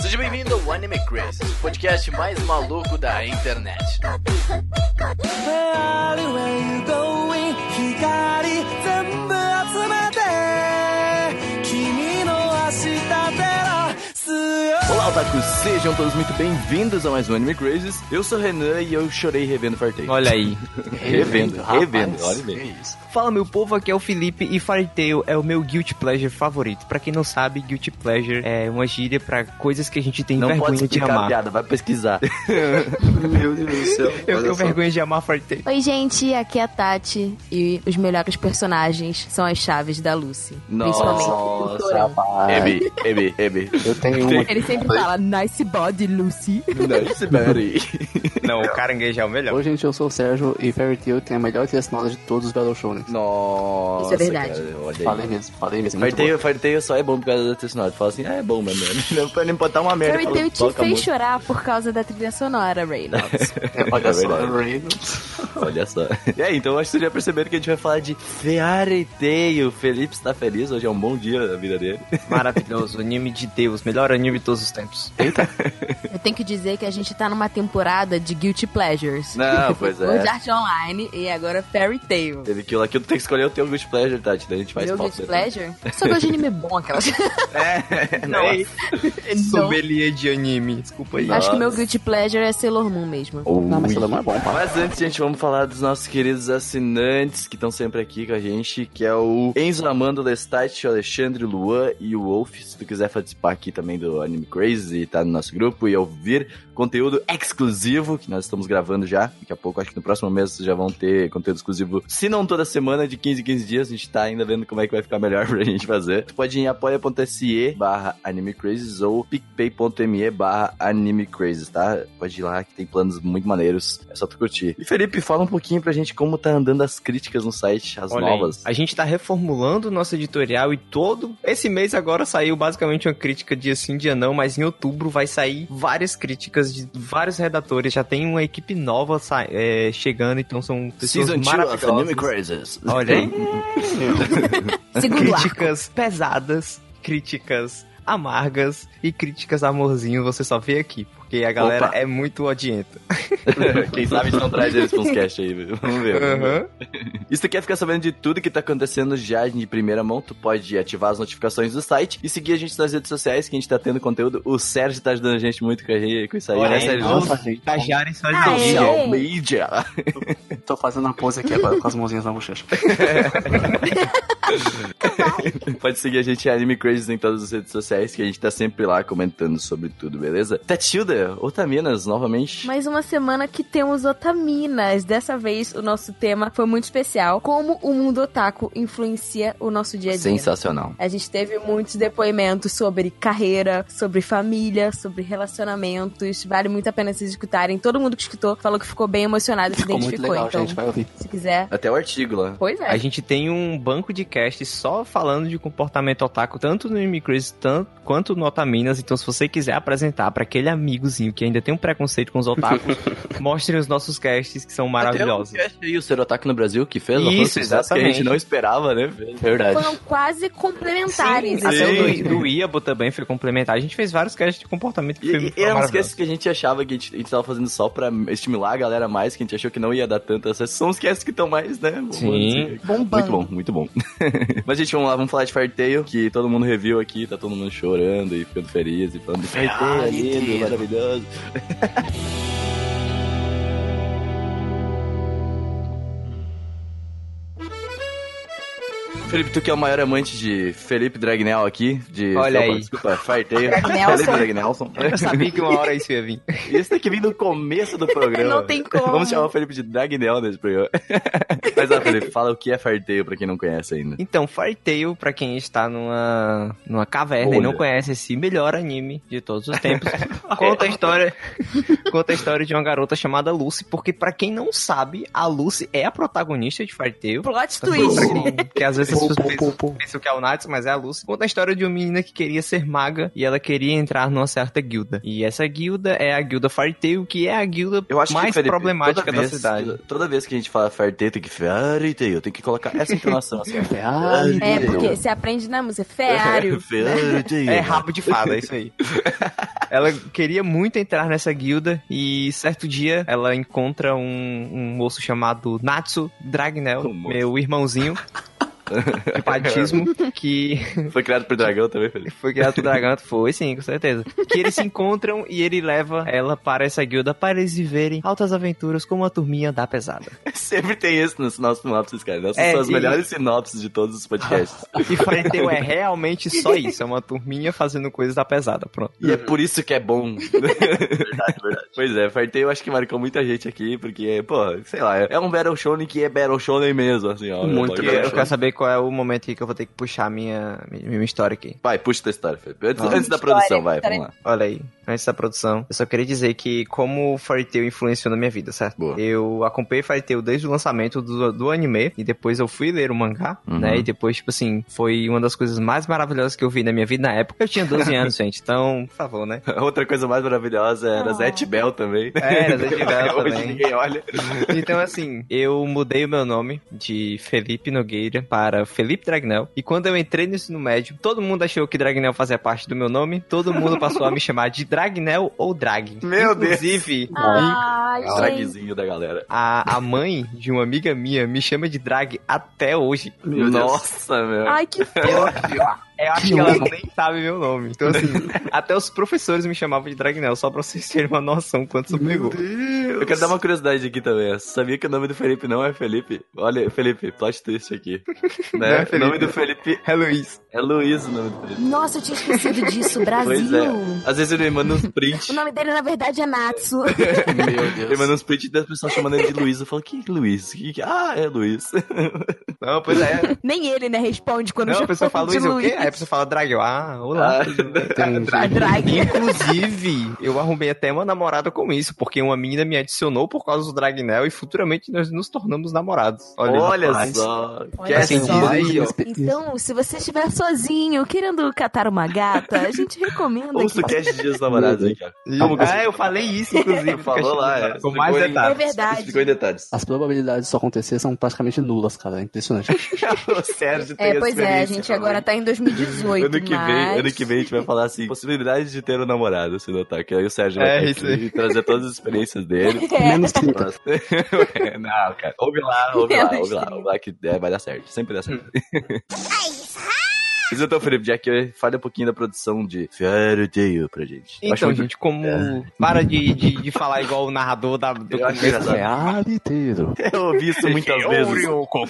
Seja bem-vindo ao Anime Crazy, o podcast mais maluco da internet. Olá, otakus! Sejam todos muito bem-vindos a mais um Anime Crazes. Eu sou o Renan e eu chorei revendo Fartei. Olha aí. Revendo, revendo, rapaz. olha bem. isso. Fala meu povo, aqui é o Felipe e Fairy Tail é o meu guilty pleasure favorito. Pra quem não sabe, guilty pleasure é uma gíria pra coisas que a gente tem Não pode vergonha de amar. piada, vai pesquisar. Meu Deus do céu. Eu tenho só. vergonha de amar Fairy Tail. Oi, gente, aqui é a Tati e os melhores personagens são as chaves da Lucy. Principalmente o Nossa, Torão. rapaz. Ebi, Ebi, Ebi. Eu tenho uma. Ele sempre fala, nice body, Lucy. Nice berry. Não, o caranguejo é o melhor. Oi, gente, eu sou o Sérgio e Fairy Tail tem a melhor trilha sonora de todos os Battle Shonen. Nossa, Isso é verdade. Cara. Falei mesmo, falei mesmo. muito Farteio, farteio só é bom por causa da trilha sonora. Tu fala assim, ah, é bom mesmo. Não pode nem botar uma merda. Fairy Tail te fez chorar por causa da trilha sonora, Reynolds. bom. Olha É só. Reynolds. Olha só. E aí, então acho que vocês já perceberam que a gente vai falar de Fairy Tail. O Felipe está feliz, hoje é um bom dia na vida dele. Maravilhoso, anime de Deus, melhor anime de todos os tempos. Eu tenho que dizer que a gente tá numa temporada de Guilty Pleasures. Não, pois é. Sword Art Online e agora Fairy Tail. Teve aquilo aqui, tu tem que escolher o teu Guilty Pleasure, Tati. Daí a gente faz Meu. Guilty Pleasure? Só gosto de anime bom, aquelas. É, Não, Não. sommelier de anime, desculpa aí. Acho que o meu Nossa. Guilty Pleasure é Sailor Moon mesmo. Não, mas Sailor Moon é bom, pá. Mas antes, gente, vamos falar dos nossos queridos assinantes que estão sempre aqui com a gente, que é o Enzo Amando Lestat, o Alexandre Luan e o Wolf. Se tu quiser participar aqui também do Anime Crazy, tá no nosso grupo e ouvir conteúdo exclusivo que nós estamos gravando já. Daqui a pouco, acho que no próximo mês vocês já vão ter conteúdo exclusivo, se não toda semana, de 15 em 15 dias. A gente tá ainda vendo como é que vai ficar melhor pra gente fazer. Tu pode ir em apoia.se barra animecrazes ou picpay.me barra animecrazes, tá? Pode ir lá que tem planos muito maneiros. É só tu curtir. E Felipe, fala um pouquinho pra gente como tá andando as críticas no site, as Olha aí, novas. a gente tá reformulando o nosso editorial e todo esse mês agora saiu basicamente uma crítica dia sim, dia não, mas em outubro vai sair várias críticas de vários redatores, já tem uma equipe nova é, chegando, então são pessoas Season 2 of maravilhosas. Anime Crazes. Olha aí, críticas pesadas, críticas amargas e críticas amorzinho, você só vê aqui, porque a galera Opa. é muito odienta. Quem sabe a gente não traz eles pra uns cast aí, viu? Vamos ver. Aham. E se tu quer ficar sabendo de tudo que tá acontecendo já de primeira mão, tu pode ativar as notificações do site e seguir a gente nas redes sociais, que a gente tá tendo conteúdo. O Sérgio tá ajudando a gente muito com, a- com isso aí, Olha né, Sérgio? Nossa, gente. Estagiários só Ah, de é? Social media. Tô fazendo uma pose aqui agora com as mãozinhas na bochecha. Pode seguir a gente Anime Crazy em todas as redes sociais, que a gente tá sempre lá comentando sobre tudo, beleza? Tatilda, Otaminas, novamente. Mais uma semana que temos otaminas. Dessa vez, o nosso tema foi muito especial. Como o mundo otaku influencia o nosso dia a dia. Sensacional. A gente teve muitos depoimentos sobre carreira, sobre família, sobre relacionamentos. Vale muito a pena vocês escutarem. Todo mundo que escutou falou que ficou bem emocionado e se Ficou muito identificou. legal, então, gente. Vai ouvir. se quiser. Até o artigo lá. Pois é. A gente tem um banco de cast só falando de comportamento otaku, tanto no tanto, quanto no Otaminas. Então, se você quiser apresentar pra aquele amigozinho que ainda tem um preconceito com os otakus, mostrem os nossos casts que são maravilhosos. Até o podcast aí, o Serotaku no Brasil, que fez Isso, uma sucesso que a exatamente. gente não esperava, né? Verdade. Foram quase complementares. Sim, até o do, do Iabo também foi complementar. A gente fez vários casts de comportamento que E, foi, e eram maravilhoso. casts que a gente achava que a gente, a gente tava fazendo só pra estimular a galera mais, que a gente achou que não ia dar tanto acesso. São os casts que estão mais, né? bombando, Sim. assim. Bombando. Muito bom, muito bom. Mas, gente, vamos lá, vamos falar de Farteio, que todo mundo reviu aqui, tá todo mundo chorando e ficando feliz e falando de Farteio, é lindo, maravilhoso. Felipe, tu que é o maior amante de Felipe Dragnel aqui, de... Olha Opa, aí. Desculpa, Farteio. Dragnelson. Felipe Dragnelson. Eu sabia que uma hora isso ia vir. Isso tem que vir no começo do programa. Não tem como. Vamos chamar o Felipe de Dragnel nesse programa. Mas, ó, Felipe, fala o que é farteio pra quem não conhece ainda. Então, Fairy Tail, pra quem está numa, numa caverna e Olha. não conhece esse melhor anime de todos os tempos, conta a história conta a história de uma garota chamada Lucy, porque pra quem não sabe, a Lucy é a protagonista de Fairy Tail. Plot twist. quem- que às vezes pessoas pô, pensam, pô, pô. pensam que é o Natsu, mas é a Lucy. Conta a história de uma menina que queria ser maga e ela queria entrar numa certa guilda. E essa guilda é a guilda Fairy Tail, que é a guilda Eu acho mais que, Felipe, problemática toda da vez, cidade. Toda vez que a gente fala Fairy tem que Fairy Tail, tem que colocar essa entonação assim. É, Tail. porque você aprende na música. Fairy Tail. É rabo de fada, é isso aí. ela queria muito entrar nessa guilda e certo dia ela encontra um, um moço chamado Natsu Dragnel, meu irmãozinho de batismo, que Foi criado por dragão também, Felipe. foi criado por dragão. Foi sim, com certeza. Que eles se encontram e ele leva ela para essa guilda para eles viverem altas aventuras com uma turminha da pesada. Sempre tem isso nos nossos sinopses, cara. Essas É, são as e- melhores sinopses de todos os podcasts. E Fairy Tail é realmente só isso, é uma turminha fazendo coisas da pesada, pronto. E é por isso que é bom. verdade, verdade. Pois é, Fairy Tail eu acho que marcou muita gente aqui, porque, pô, sei lá, é um Battle Shonen que é Battle Shonen mesmo, assim, ó. Muito. Eu quero saber qual é o momento aqui que eu vou ter que puxar minha, minha, minha história aqui. Vai, puxa tua história, Felipe. Antes, antes da História, produção, vai, história. vamos lá. Olha aí, antes da produção, eu só queria dizer que como o Fairy Tail influenciou na minha vida, certo? Boa. Eu acompanhei Fairy Tail desde o lançamento do, do anime, e depois eu fui ler o mangá, Uhum. né? E depois, tipo assim, foi uma das coisas mais maravilhosas que eu vi na minha vida na época. Eu tinha 12 anos, gente, então, por favor, né? Outra coisa mais maravilhosa era Ah. Zet Bell também. É, era Zet Bell Hoje também. ninguém olha. Então, assim, eu mudei o meu nome de Felipe Nogueira para Felipe Dragnel. E quando eu entrei no ensino médio, todo mundo achou que Dragnel fazia parte do meu nome. Todo mundo passou a me chamar de Dragnel ou Drag. Meu Deus. Inclusive, Ai, gente. Dragzinho da galera. a, a mãe de uma amiga minha me chama de Drag até hoje. Meu Deus. Nossa, meu. Ai, que Eu acho que ela nem sabe meu nome. Então, assim, até os professores me chamavam de Dragnel, só pra vocês terem uma noção quanto isso pegou. Eu quero dar uma curiosidade aqui também. Você sabia que o nome do Felipe não é Felipe? Olha, Felipe, plot twist aqui. Não Né? é Felipe. O nome do Felipe É Luiz. é Luiz, o nome do Felipe. Nossa, eu tinha esquecido disso, Brasil. Pois é. Às vezes ele me manda uns prints. O nome dele, na verdade, é Natsu. Meu Ele Deus. manda uns prints das pessoas chamando ele de Luiz. Eu falo, que Luiz? Que, que... Ah, é Luiz. Não, pois é. Nem ele, né, responde quando Não, a pessoa fala de Luiz, o quê? Luiz. Pessoa fala Drag. Eu, Ah, olá. Ah, drag. Inclusive, eu arrumei até uma namorada com isso, porque uma menina me adicionou por causa do Dragnel e futuramente nós nos tornamos namorados. Olha, rapaz. só. Olha Quer assim, só. aí, ó. Então, se você estiver sozinho, querendo catar uma gata, a gente recomenda Ouça o que... cast de dias dos namorados aí, cara. Ah, eu falei isso, inclusive. Falou lá, é. Com mais em- É detalhes. verdade. Explicou em detalhes. As probabilidades disso acontecer são praticamente nulas, cara. É impressionante. o Sérgio tem É, pois é, a gente também. agora tá em 2018, Ano que, mas... vem, ano que vem a gente vai falar assim, possibilidades de ter um namorado, se notar, que aí o Sérgio vai É, que aí. trazer todas as experiências dele. É. Menos 30. Não, cara, ouve lá, ouve lá, ouve lá, ouve lá que é, vai dar certo, sempre dá certo. Mas então, Felipe, já que fale um pouquinho da produção de Fairy Tail pra gente. Então, muito- gente, como. Para de, de, de falar igual o narrador da, do começo. engraçado. Fairy Tail. Eu ouvi isso muitas vezes. Ryoko.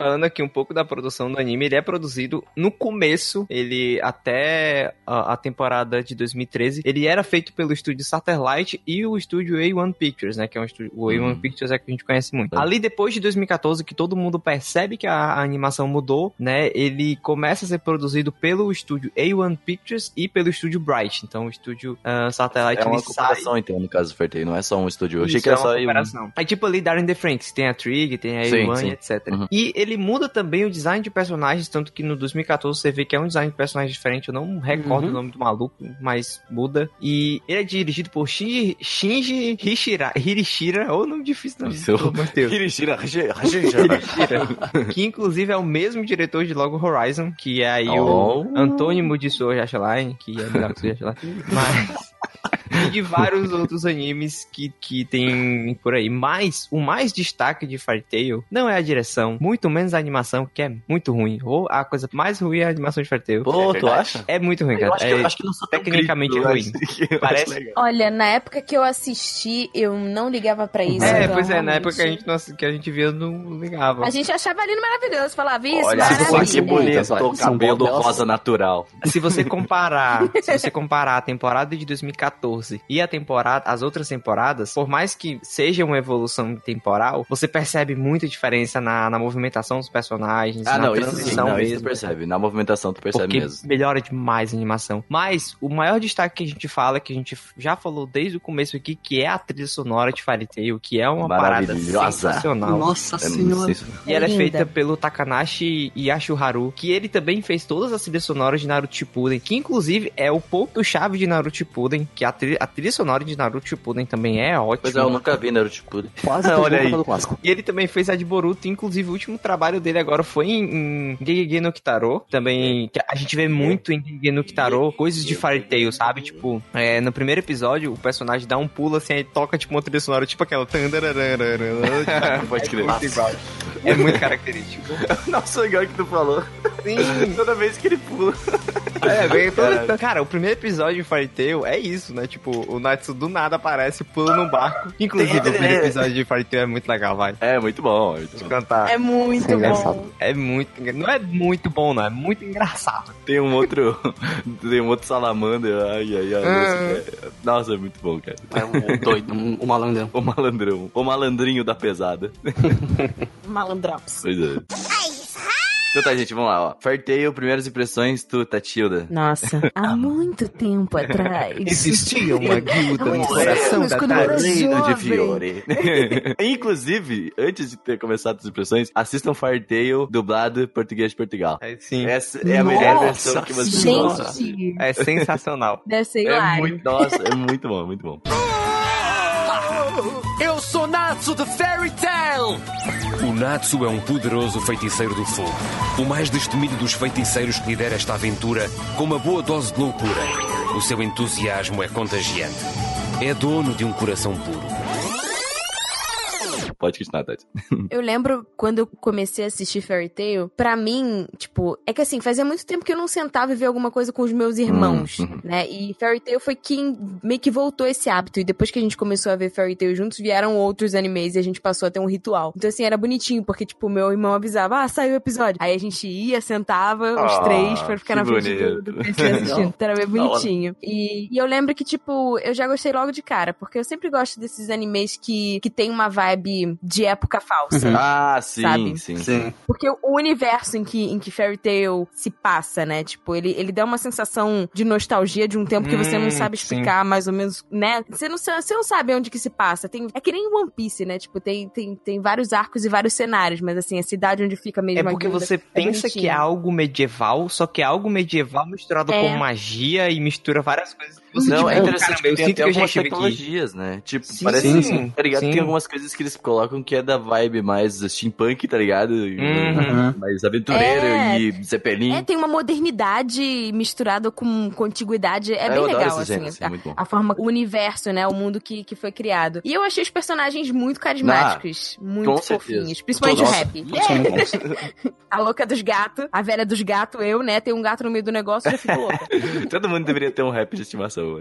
Falando aqui um pouco da produção do anime, ele é produzido no começo, ele até a, a temporada de 2013, ele era feito pelo estúdio Satellite e o estúdio A1 Pictures, né, que é um estúdio, o A1 Hum. Pictures é que a gente conhece muito. É. Ali depois de 2014, que todo mundo percebe que a, a animação mudou, né, ele começa a ser produzido pelo estúdio A1 Pictures e pelo estúdio Bright, então o estúdio ah, Satellite É uma comparação, então, no caso Tail, não é só um estúdio. Eu achei isso, que era é só aí um. cooperação. É tipo ali Darren the Franks, tem a Trig, tem a Sim, A1 sim. e etc. Uhum. E ele muda também o design de personagens, tanto que no 2014 você vê que é um design de personagem diferente, eu não recordo Uhum. o nome do maluco, mas muda. E ele é dirigido por Shinji, Shinji Hishira, Hirishira, ou nome difícil não, Seu- pelo amor de Deus. Hirishira, Hirishira. Hirishira, que inclusive é o mesmo diretor de Logo Horizon, que é aí Oh. o Antônio Mudisou Yashaline, que é melhor que o Yashaline, mas... E de vários outros animes que, que tem por aí. Mas o mais destaque de Fairy Tail não é a direção, muito menos a animação, que é muito ruim. Ou a coisa mais ruim é a animação de Fairy Tail. Pô, É tu acha? É muito ruim, Eu cara. acho, que, É- eu acho que não sou tecnicamente crítico, ruim. eu Parece-. Olha, na época que eu assisti, eu não ligava pra isso. É, então, pois é, na realmente, época que a gente, não- que a gente via, não ligava. A gente achava lindo maravilhoso, falava isso, Olha fosse que bonito, bonito o São cabelo rosa natural. Se você comparar, se você comparar a temporada de 2014 14 e a temporada, as outras temporadas, por mais que seja uma evolução temporal, você percebe muita diferença na, na movimentação dos personagens, Ah, na não, isso transição não, isso mesmo. tu percebe. Na movimentação tu percebe Porque mesmo. melhora demais a animação. Mas o maior destaque que a gente fala, que a gente já falou desde o começo aqui, que é a trilha sonora de Fairy Tail, que é uma parada Maravilhosa. sensacional. Nossa É senhora. E ela é Linda. feita pelo Takanashi Yashuharu, que ele também fez todas as trilhas sonoras de Naruto Shippuden, que inclusive é o ponto-chave de Naruto Shippuden, que a trilha, a trilha sonora de Naruto Shippuden também é ótima. Pois é, eu nunca vi Naruto Shippuden. Quase Olha aí. o do clássico. E ele também fez a de Boruto, inclusive o último trabalho dele agora foi em, em Gegege no Kitaro, também, que a gente vê muito em Gegege no Kitaro, coisas de Fairy Tail, sabe? Tipo, é, no primeiro episódio, o personagem dá um pulo assim, aí toca tipo uma trilha sonora, tipo aquela... Pode crer. É muito. É característico. Nossa, igual que tu falou. Sim. Toda vez que ele pula. É, bem, Caralho. cara, o primeiro episódio de Fairy Tail é isso, né? Tipo, o Natsu do nada aparece, pula num barco. Inclusive, o primeiro episódio de Fairy Tail é muito legal, vai. É, muito bom. Muito bom. Cantar. É muito É engraçado. bom. É muito. engra- Não é muito bom, não. É muito engraçado. Tem um outro. tem um outro salamander. Ai, ai, ai. nossa, é- Nossa, é muito bom, cara. É o doido, um- o malandrão. O malandrão. O malandrinho da pesada. Malandrops. Pois é. Então tá, gente, vamos lá, ó. Farteio, primeiras impressões, tu, Tatilda. Nossa, há muito tempo atrás. Existia uma guilda no coração da de. Fiore. Inclusive, antes de ter começado as impressões, assistam Farteio dublado português de Portugal. É sim. Essa é a melhor versão que você senhora. Gente, É sensacional. deve ser É muito, nossa, é muito bom, muito bom. Eu sou Natsu de Fairy Tail! O Natsu é um poderoso feiticeiro do fogo. O mais destemido dos feiticeiros que lidera esta aventura com uma boa dose de loucura. O seu entusiasmo é contagiante. É dono de um coração puro. Pode continuar, Tati. Eu lembro quando eu comecei a assistir Fairy Tail, pra mim, tipo, é que assim, fazia muito tempo que eu não sentava e via alguma coisa com os meus irmãos, Uhum. né? E Fairy Tail foi quem meio que voltou esse hábito. E depois que a gente começou a ver Fairy Tail juntos, vieram outros animes e a gente passou a ter um ritual. Então, assim, era bonitinho, porque, tipo, meu irmão avisava, ah, saiu o episódio. Aí a gente ia, sentava, os Ah, três, pra ficar na frente do, do PC assistindo. Então era bem bonitinho. E, e eu lembro que, tipo, eu já gostei logo de cara, porque eu sempre gosto desses animes que, que tem uma vibe de época falsa. Ah, sim, Sabe? sim. Sim. Porque o universo em que, em que Fairy Tail se passa, né? Tipo, ele, ele dá uma sensação de nostalgia de um tempo que você não Hum, sabe sim. explicar mais ou menos, né? Você não, você não sabe onde que se passa. Tem, é que nem One Piece, né? Tipo, tem, tem, tem vários arcos e vários cenários, mas assim, a cidade onde fica mesmo É porque guilda você pensa que é algo medieval, só que é algo medieval misturado É. com magia e mistura várias coisas. que Você, Não, tipo, é interessante caramba, eu que tem sinto que eu já algumas estive aqui. tecnologias, né? Tipo, Sim, parece, sim, sim. tá ligado? Sim. Tem algumas coisas que eles colocam que é da vibe mais steampunk, tá ligado? Uhum. Mais aventureiro É. e Zeppelin. É, tem uma modernidade misturada com, com antiguidade. É, É, bem eu legal, assim. gênero, assim, a, muito bom. a forma, o universo, né? O mundo que, que foi criado. E eu achei os personagens muito carismáticos. muito com certeza. fofinhos. Principalmente Nossa, o muito bons. A louca dos gatos, a velha dos gatos, eu, né? Tem um gato no meio do negócio e já fico louca. Todo mundo deveria ter um rap de estimação.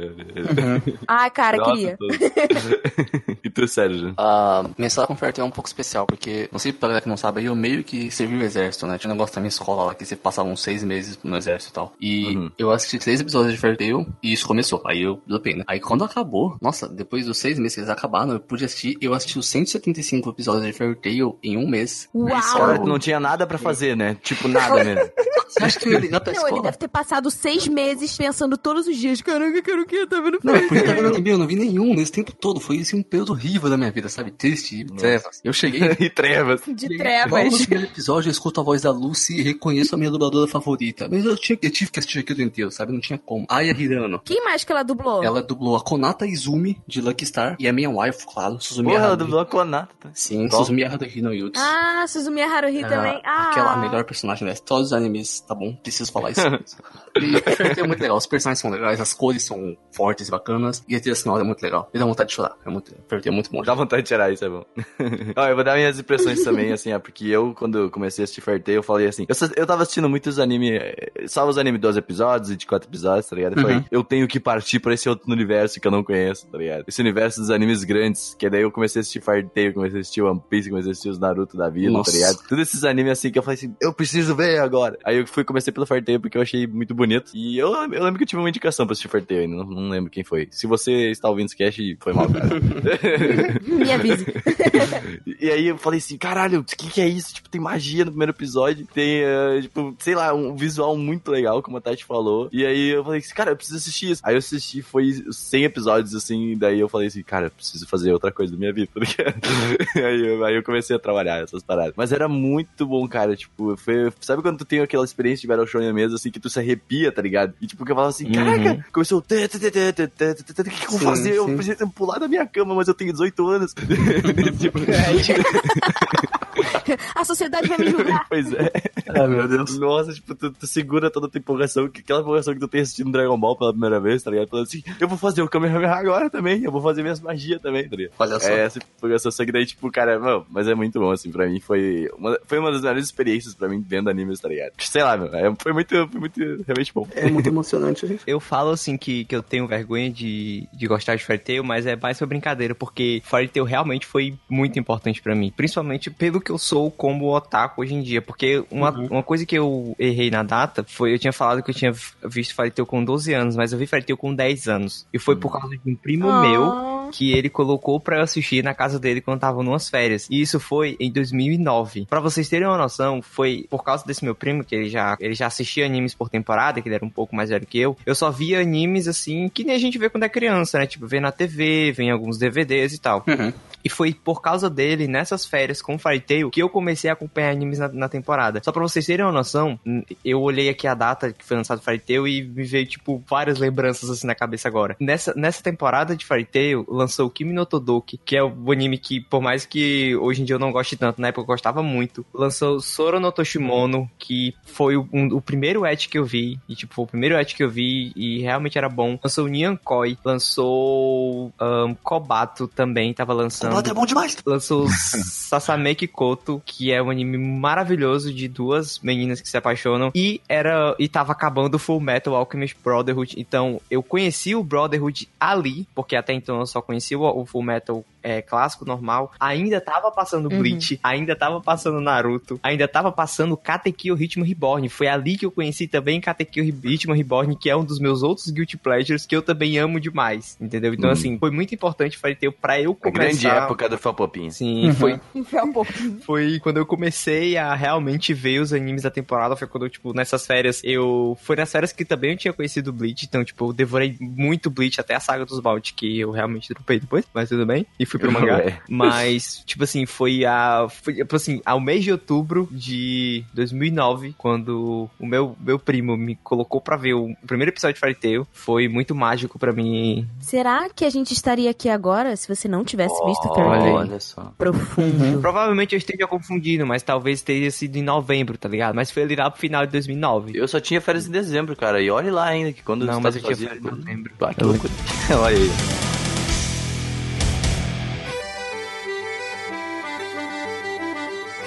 Ai, cara, Nossa, queria. e tu, Sérgio? A minha com é um pouco especial, porque, não sei pra galera que não sabe, eu meio que servi o exército, né? Tinha um negócio da minha escola lá, que você passava uns seis meses no exército e tal. E Uhum. eu assisti seis episódios de Fairy Tail, e isso começou. Aí eu dropei, né? Aí quando acabou, nossa, depois dos seis meses que eles acabaram, eu pude assistir, eu assisti os 175 episódios de Fairy Tail em um mês. Cara, Uau! não tinha nada pra fazer, né? Tipo, nada mesmo. Você acha que eu pra Não, ele escola? deve ter passado seis meses pensando todos os dias. Caraca, eu quero o quê? Tá vendo? Não, porque eu não vi, eu não vi nenhum nesse tempo todo. Foi assim, um período horrível da minha vida, sabe? Triste, trevas. Eu cheguei e trevas. De Logo no trevas. primeiro episódio, eu escuto a voz da Lucy e reconheço a minha dubladora favorita. Mas eu, tinha, eu tive que assistir aquilo inteiro, sabe? Não tinha como. Aya Hirano. Quem mais que ela dublou? Ela dublou a Konata Izumi, de Lucky Star, e a minha wife, claro, Suzumi Porra, ela dublou a Konata. Sim, Qual? Suzumi Haruhi no Yutsu. Ah, Suzumiya Haruhi também. Ah, Aquela melhor personagem dessa. Todos os animes, tá bom? Preciso falar isso. e Tail é muito legal. Os personagens são legais, as cores são fortes e bacanas. E a trilha sonora é muito legal. Me dá vontade de chorar. É muito, é muito bom. Dá vontade de tirar isso, é bom. Ó, eu vou dar minhas impressões também, assim, porque eu, quando comecei a assistir Fairy Tail, eu falei assim, eu, eu tava assistindo muitos anime, eh, só os anime 12 episódios e de 4 episódios, tá ligado? Eu falei, Uhum. eu tenho que partir pra esse outro universo que eu não conheço, tá ligado? Esse universo dos animes grandes, que daí eu comecei a assistir Fairy Tail, comecei a assistir One Piece, comecei a assistir os Naruto da vida, Nossa. tá ligado? Todos esses animes assim que eu falei assim, eu preciso ver agora. Aí eu fui comecei pelo Fairy Tail porque eu achei muito bonito. E eu, eu lembro que eu tive uma indicação pra assistir Fairy Tail não, não lembro quem foi. Se você está ouvindo esse cast, foi mal, cara. Me avise. e aí eu falei assim, caralho, o que, que é isso? Tipo, tem magia no primeiro episódio, tem, uh, tipo, sei lá, um visual muito legal, como a Tati falou. E aí eu falei assim, cara, eu preciso assistir isso. Aí eu assisti, foi 100 episódios, assim, daí eu falei assim, cara, eu preciso fazer outra coisa da minha vida, tá ligado? aí, eu, aí eu comecei a trabalhar essas paradas. Mas era muito bom, cara, tipo, foi, sabe quando tu tem aquela experiência de Battle Show na mesa, assim, que tu se arrepia, tá ligado? E tipo, que eu falava assim, caraca, começou o... Que eu vou fazer? Eu preciso pular da minha cama, mas eu tenho 18 anos. tipo, A sociedade vai me julgar. Pois é. Ah, meu Deus. Nossa, tipo, tu, tu segura toda a tua empolgação, que- aquela empolgação que tu tem assistindo Dragon Ball pela primeira vez, tá ligado? Falando assim, eu vou fazer o Kamehameha agora também, eu vou fazer minhas magias também, tá ligado? Olha só. É, essa empolgação, só que daí, tipo, cara, mano, mas é muito bom, assim, pra mim foi uma, foi uma das melhores experiências pra mim vendo animes, tá ligado? Sei lá, meu, é, foi muito, foi muito, realmente bom. É muito emocionante, gente. Eu falo assim que, que eu tenho vergonha de, de gostar de Fairy Tail, mas é mais pra brincadeira, porque Fairy Tail realmente foi muito importante pra mim. Principalmente pelo que eu sou como otaku hoje em dia. Porque uma, uma coisa que eu errei na data foi, eu tinha falado que eu tinha visto Fairy Tail com 12 anos, mas eu vi Fairy Tail com 10 anos. E foi por causa de um primo Ah. meu que ele colocou pra eu assistir na casa dele quando tava numas férias. E isso foi em 2009. Pra vocês terem uma noção, foi por causa desse meu primo, que ele já, ele já assistia animes por temporada, que ele era um pouco mais velho que eu. Eu só via animes assim, que nem a gente vê quando é criança, né? Tipo, vê na TV, vê em alguns DVDs e tal. Uhum. E foi por causa dele, nessas férias com Fairy Tail, que eu comecei a acompanhar animes na, na temporada. Só pra vocês terem uma noção, eu olhei aqui a data que foi lançado Tail e me veio, tipo, várias lembranças assim na cabeça agora. Nessa, nessa temporada de Fairy Tail, lançou o Kimi no Todoki, que é o anime que, por mais que hoje em dia eu não goste tanto, na época eu gostava muito. Lançou Soro no Toshimono, que foi o, um- o primeiro et que eu vi, e tipo, foi o primeiro et que eu vi e realmente era bom. Lançou Nyan Koi, lançou ahn, Kobato também, tava lançando É bom demais. lançou Sasame Kikoto, que é um anime maravilhoso de duas meninas que se apaixonam e era e tava acabando o Full Metal Alchemist Brotherhood. Então, eu conheci o Brotherhood ali, porque até então eu só conhecia o, o Full Metal é, clássico normal. Ainda tava passando Bleach, ainda tava passando Naruto, ainda tava passando Katekyo Ritmo Reborn. Foi ali que eu conheci também Katekyo Ritmo Reborn, que é um dos meus outros guilty pleasures que eu também amo demais, entendeu? Então, assim, foi muito importante Fairy Tail pra eu Uhum. Começar... grande época do Felpopinho. Sim, foi, Enfiar um pouquinho. foi quando eu comecei a realmente ver os animes da temporada. Foi quando, eu, tipo, nessas férias, eu. Foi nas férias que também eu tinha conhecido Bleach. Então, tipo, eu devorei muito Bleach até a saga dos Vault, que eu realmente dropei depois, mas tudo bem. E fui pro mangá. Mas, tipo assim, foi a. Foi, tipo assim, ao mês de outubro de 2009, quando o meu, meu primo me colocou pra ver o primeiro episódio de Fairy Tail. Foi muito mágico pra mim. Será que a gente estaria aqui agora se você não tivesse visto Olha só. Profundo. Provavelmente eu esteja confundindo, mas talvez tenha sido em novembro, tá ligado? Mas foi ali lá pro final de 2009. Eu só tinha férias em dezembro, cara. E olhe lá ainda, que quando Não, mas eu Estados tinha fazia- férias em novembro. Ah, que loucura. olha aí.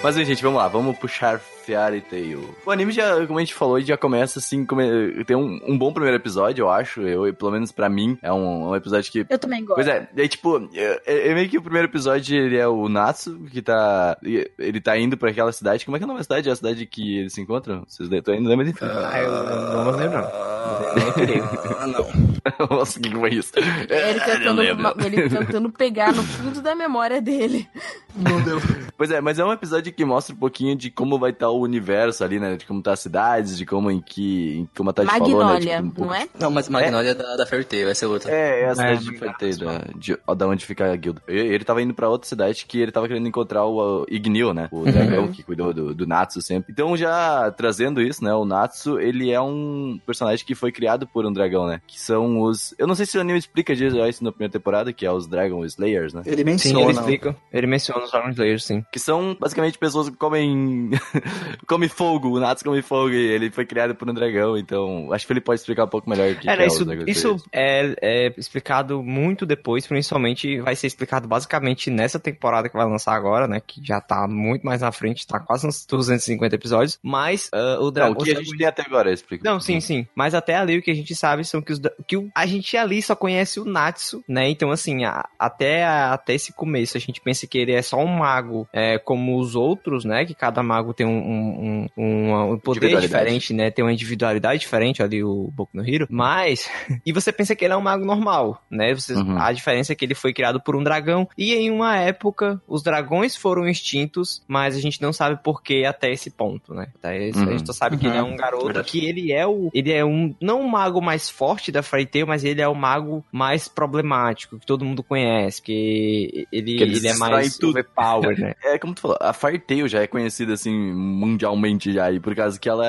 Mas, gente, vamos lá, vamos puxar Fairy Tail. O anime já, como a gente falou, já começa assim, come... tem um, um bom primeiro episódio, eu acho. Eu, pelo menos pra mim, é um, um episódio que Eu também gosto. Pois é, aí, tipo, é, é meio que o primeiro episódio ele é o Natsu, que tá. Ele tá indo pra aquela cidade. Como é que é o nome da cidade? É a cidade que eles se encontram? Vocês tu ainda lembra enfim. Ah, eu não vou lembrar. Ah, não. Nossa, o que foi isso? Ele É, eu tentando, lembro. ele tentando pegar no fundo da memória dele. Meu Deus. Pois é, mas é um episódio que mostra um pouquinho de como vai estar o universo ali, né? De como tá as cidades, de como em que. em- Como a Tati falou, né? Magnólia, Tipo, um pouco- não é? Não, mas Magnolia é da, da Fairy Tail, essa é outra. É, é a cidade É, de Tail, da, de, ó, da onde fica a guilda. Ele, ele tava indo pra outra cidade que ele tava querendo encontrar o, o Ignil, né? O dragão que cuidou do, do Natsu sempre. Então, já trazendo isso, né? O Natsu, ele é um personagem que foi criado por um dragão, né? Que são os... Eu não sei se o anime explica isso na primeira temporada, que é os Dragon Slayers, né? Ele Sim, menciona. ele explica. Ele menciona os Dragon Slayers, sim. Que são basicamente pessoas que comem. come fogo. O Natsu come fogo e ele foi criado por um dragão. Então, acho que ele pode explicar um pouco melhor o que, Era que é isso, isso é, é explicado muito depois, principalmente vai ser explicado basicamente nessa temporada que vai lançar agora, né? Que já tá muito mais na frente, tá quase uns 250 episódios. Mas ah, o Não, dragão. o que a gente tem até agora, explica. Não, sim, sim. Mas até ali o que a gente sabe são que, os, que o, a gente ali só conhece o Natsu, né? Então, assim, a, até, a, até esse começo a gente pensa que ele é só um mago é, como os outros, né? Que cada mago tem um, um, um, um poder diferente, né? Tem uma individualidade diferente ali, o Boku no Hero. Mas, e você pensa que ele é um mago normal, né? Você, Uhum. A diferença é que ele foi criado por um dragão e em uma época os dragões foram extintos, mas a gente não sabe por que até esse ponto, né? Até esse- A Uhum. gente só sabe que ele é um garoto que ele é o ele é um não o mago mais forte da Tail, mas ele é o mago mais problemático que todo mundo conhece, que ele Que eles ele é mais overpower, né? É, como tu falou, a Firetail já é conhecida, assim, mundialmente já, e por causa que ela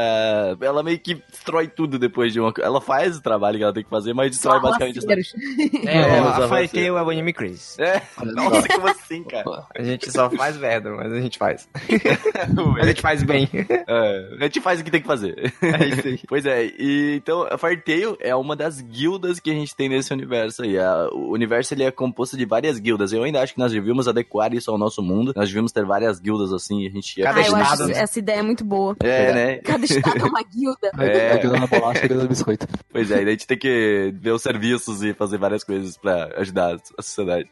ela meio que destrói tudo depois de uma... Ela faz o trabalho que ela tem que fazer, mas destrói basicamente... as- Arraceiros. É, É, a Tail é o anime Chris. É, nossa, como assim, cara? A gente só faz merda, mas a gente faz. A gente faz bem. É, a gente faz o que tem que fazer. É isso aí. Pois é, e então a Firetail é uma das guildas que a gente tem nesse universo aí. A- o universo ele é composto de várias guildas. Eu ainda acho que nós devíamos adequar isso ao nosso mundo. Nós devíamos ter várias guildas assim, a gente ia Cada Ah, eu acho estado, né? essa ideia muito boa. É, né? Cada estado é uma guilda. É. A guilda na bolacha a guilda no biscoito. Pois é, e daí a gente tem que ver os serviços e fazer várias coisas pra ajudar a sociedade.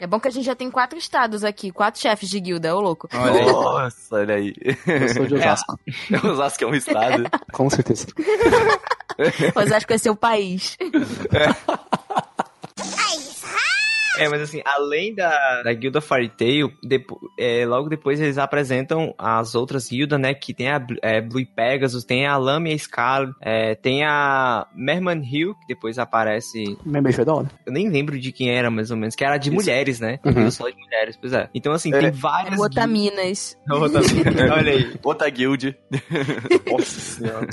É bom que a gente já tem quatro estados aqui, quatro chefes de guilda, ô louco. Olha aí. Nossa, olha aí. Eu sou de Osasco, Osasco é um estado. com certeza. Osasco é seu país. É, mas assim, além da, da guilda Fairy Tail, depo- é, logo depois eles apresentam as outras guildas, né? Que tem a é, Blue Pegasus, tem a Lamia Scarlet, é, tem a Merman Hill, que depois aparece. Meu beijo é. Eu nem lembro de quem era, mais ou menos, que era de Isso. mulheres, né? Uhum. Só de mulheres, pois é. Então, assim, É. tem várias. Otaminas. guildas- Otaminas. Olha aí. Outra guild. Nossa senhora.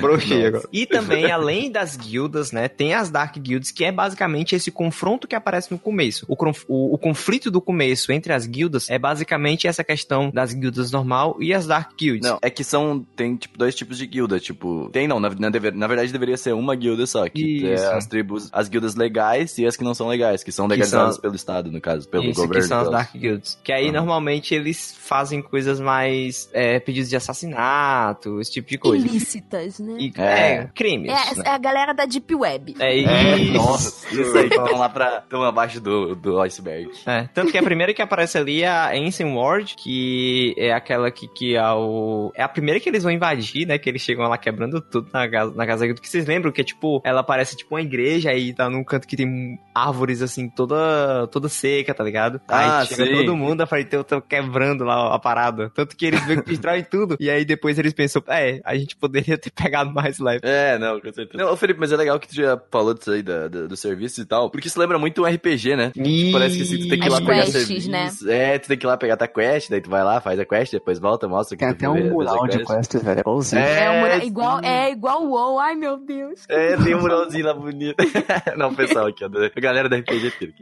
Brochei agora. E também, além das guildas, né, tem as Dark Guilds, que é basicamente esse confronto que aparece no começo. O, conf- o- o conflito do começo entre as guildas é basicamente essa questão das guildas normal e as Dark Guilds. Não, é que são. Tem tipo dois tipos de guilda. Tipo. Tem não, na, na, dever- na verdade deveria ser uma guilda só. Que Isso. é as tribos, as guildas legais e as que não são legais, que são legalizadas são- pelo Estado, no caso, pelo Isso, governo. que são as Dark Guilds. Que aí, Aham. normalmente, eles fazem coisas mais... é, pedidos de assassinato, esse tipo de coisa. Ilícitas, né? E, É. é, crimes. É, né? é a galera da Deep Web. É, É, isso. nossa, isso aí estão lá pra. estão abaixo do, do iceberg. É, tanto que a primeira que aparece ali é a Ancient Ward, que é aquela que, que é o... É a primeira que eles vão invadir, né? Que eles chegam lá quebrando tudo na casa, na casa do que vocês lembram que é tipo, ela parece tipo uma igreja aí tá num canto que tem árvores assim, toda toda seca, tá ligado? Ah, aí chega sim. todo mundo, a Fariteu tá quebrando lá a parada. Tanto que eles meio que destroem tudo. E aí depois eles pensam, é, a gente poderia ter pegado mais leve. É, não, com certeza. Não, Felipe, mas é legal que tu já falou disso aí, da, da- do serviço e tal, porque isso lembra muito um RPG, né? Parece que assim, tu tem que ir lá As pegar quests, serviço. né? É, tu tem que ir lá pegar tua quest, daí tu vai lá, faz a quest, depois volta, mostra que Tem tu até um a mural de quest. quests, velho. É igualzinho. É, É, um mura- sim. igual, é igual o WoW. Ai, meu Deus. É, tem um muralzinho lá bonito. Não, o pessoal aqui, ó, a galera da RPG aqui.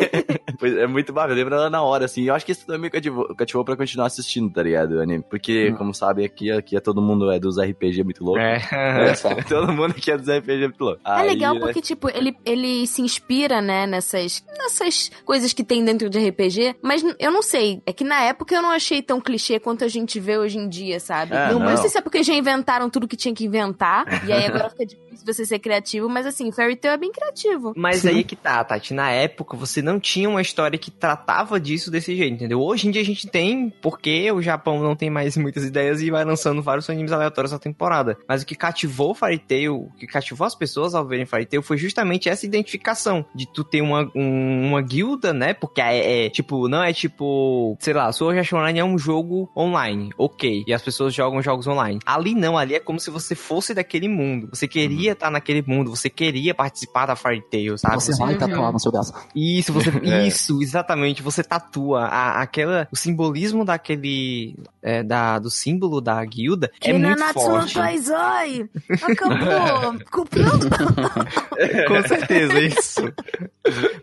pois é muito bacana, eu lembro ela na hora, assim. Eu acho que isso também me cativou, cativou pra continuar assistindo, tá ligado, o anime? Porque, como sabem, aqui, aqui é todo mundo é dos RPG muito louco. É. É, todo mundo aqui é dos RPG muito louco. É Aí, legal né, porque, tipo, ele, ele se inspira, né, nessas, nessas coisas que tem dentro de RPG, mas eu não sei. É que na época eu não achei tão clichê quanto a gente vê hoje em dia, sabe? Ah, não, não. não sei se é porque já inventaram tudo que tinha que inventar, e aí agora fica difícil você ser criativo, mas assim, Fairy Tail é bem criativo. Mas aí é que tá, Tati. Na época, você não tinha uma história que tratava disso desse jeito, entendeu? Hoje em dia a gente tem, porque o Japão não tem mais muitas ideias e vai lançando vários animes aleatórios na temporada. Mas o que cativou Fairy Tail, o que cativou as pessoas ao verem Fairy Tail foi justamente essa identificação de tu ter uma, um- uma guilda, né? Porque é, é, tipo, não é tipo, sei lá, Sword Art Online é um jogo online, ok. E as pessoas jogam jogos online. Ali não, ali é como se você fosse daquele mundo. Você queria estar naquele mundo, você queria participar da Fairy Tail, sabe? Você vai tatuar no seu braço. Isso, você, É. isso, exatamente. Você tatua a, aquela, o simbolismo daquele, é, da, do símbolo da guilda é muito forte. Taizai! Acabou! Cumpriu? Com certeza, isso.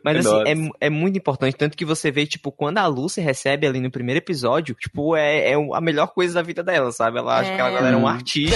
Mas assim, é, é muito importante. Tanto que você vê, tipo, quando a Lucy recebe ali no primeiro episódio, tipo, é, é a melhor coisa da vida dela, sabe? Ela acha que É. ela é um artista.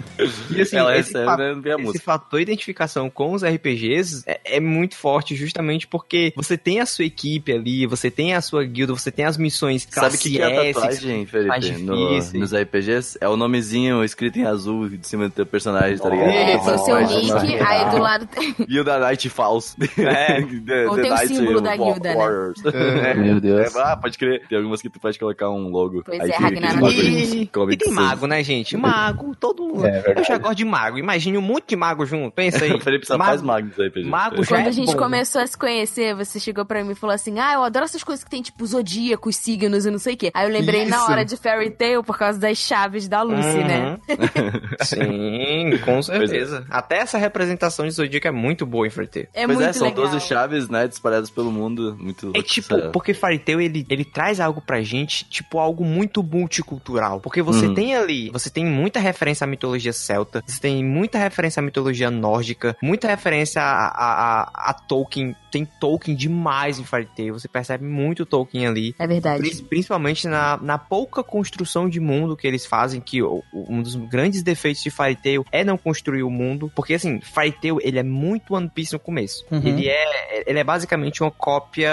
E assim, Ela esse recebe, fa- né? Não vê a esse fator de identificação com os RPGs é, é muito forte justamente porque você tem a sua equipe ali, você tem a sua guilda, você tem as missões Sabe o que, que é a tatuagem, Felipe? No, nos RPGs? É o nomezinho escrito em azul de cima do teu personagem, tá ligado? É, tem seu Nossa, nick, nossa. aí do lado tem. Guilda Night False. É. The- Ou The tem o símbolo da guilda, né? Warriors. É, Meu Deus. é, ah, pode crer. Tem algumas que tu pode colocar um logo. Pois Aí é, Ragnarok. bagulhos E, e tem mago, né, gente? Mago, todo mundo. É verdade. eu já gosto de mago. Imagine um monte de mago junto. Pensa aí. O Felipe só Mago- faz mago nos RPG. Mago já Quando é a gente bom. começou a se conhecer, você chegou pra mim e falou assim: Ah, eu adoro essas coisas que tem, tipo, zodíacos, signos e não sei o quê. Aí eu lembrei na Isso. hora de Fairy Tail por causa das chaves da Lucy, né? Uhum. Sim, com certeza. Até essa representação de Zodíaco é muito boa em Fairy Tail. É pois muito é, são legal. 12 chaves, né, espalhadas pelo mundo. Muito É tipo, porque Fairy Tail, ele, ele traz algo pra gente, tipo, algo muito multicultural. Porque você Uhum. tem ali, você tem muita referência à mitologia celta, você tem muita referência à mitologia nórdica, muita referência a, a, a, a Tolkien. Tem Tolkien demais em Fairy Tail, você percebe muito Tolkien ali. É verdade. Pri- Principalmente na, na pouca construção de mundo que eles fazem, que o- o- um dos grandes defeitos de Fairy Tail é não construir o mundo, porque assim, Fairy Tail, ele é muito One Piece no começo. Uhum. Ele é ele é basicamente uma cópia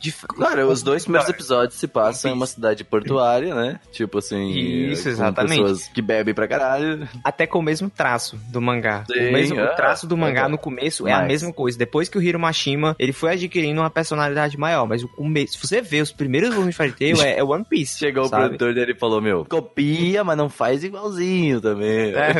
de Claro, os dois primeiros episódios se passam em uma cidade portuária, né? Tipo assim. Isso, com exatamente. pessoas que bebem pra caralho. até com o mesmo traço do mangá. Sim, o, mesmo, é. o traço do mangá É. no começo é a mesma coisa. Depois que o Hiro Mashima, ele foi adquirindo uma personalidade maior, mas o começo, se você vê os primeiros volumes de Fairy Tail é, é One Piece. Chegou sabe? o produtor dele e falou: Meu, copia, mas não faz igualzinho também. É,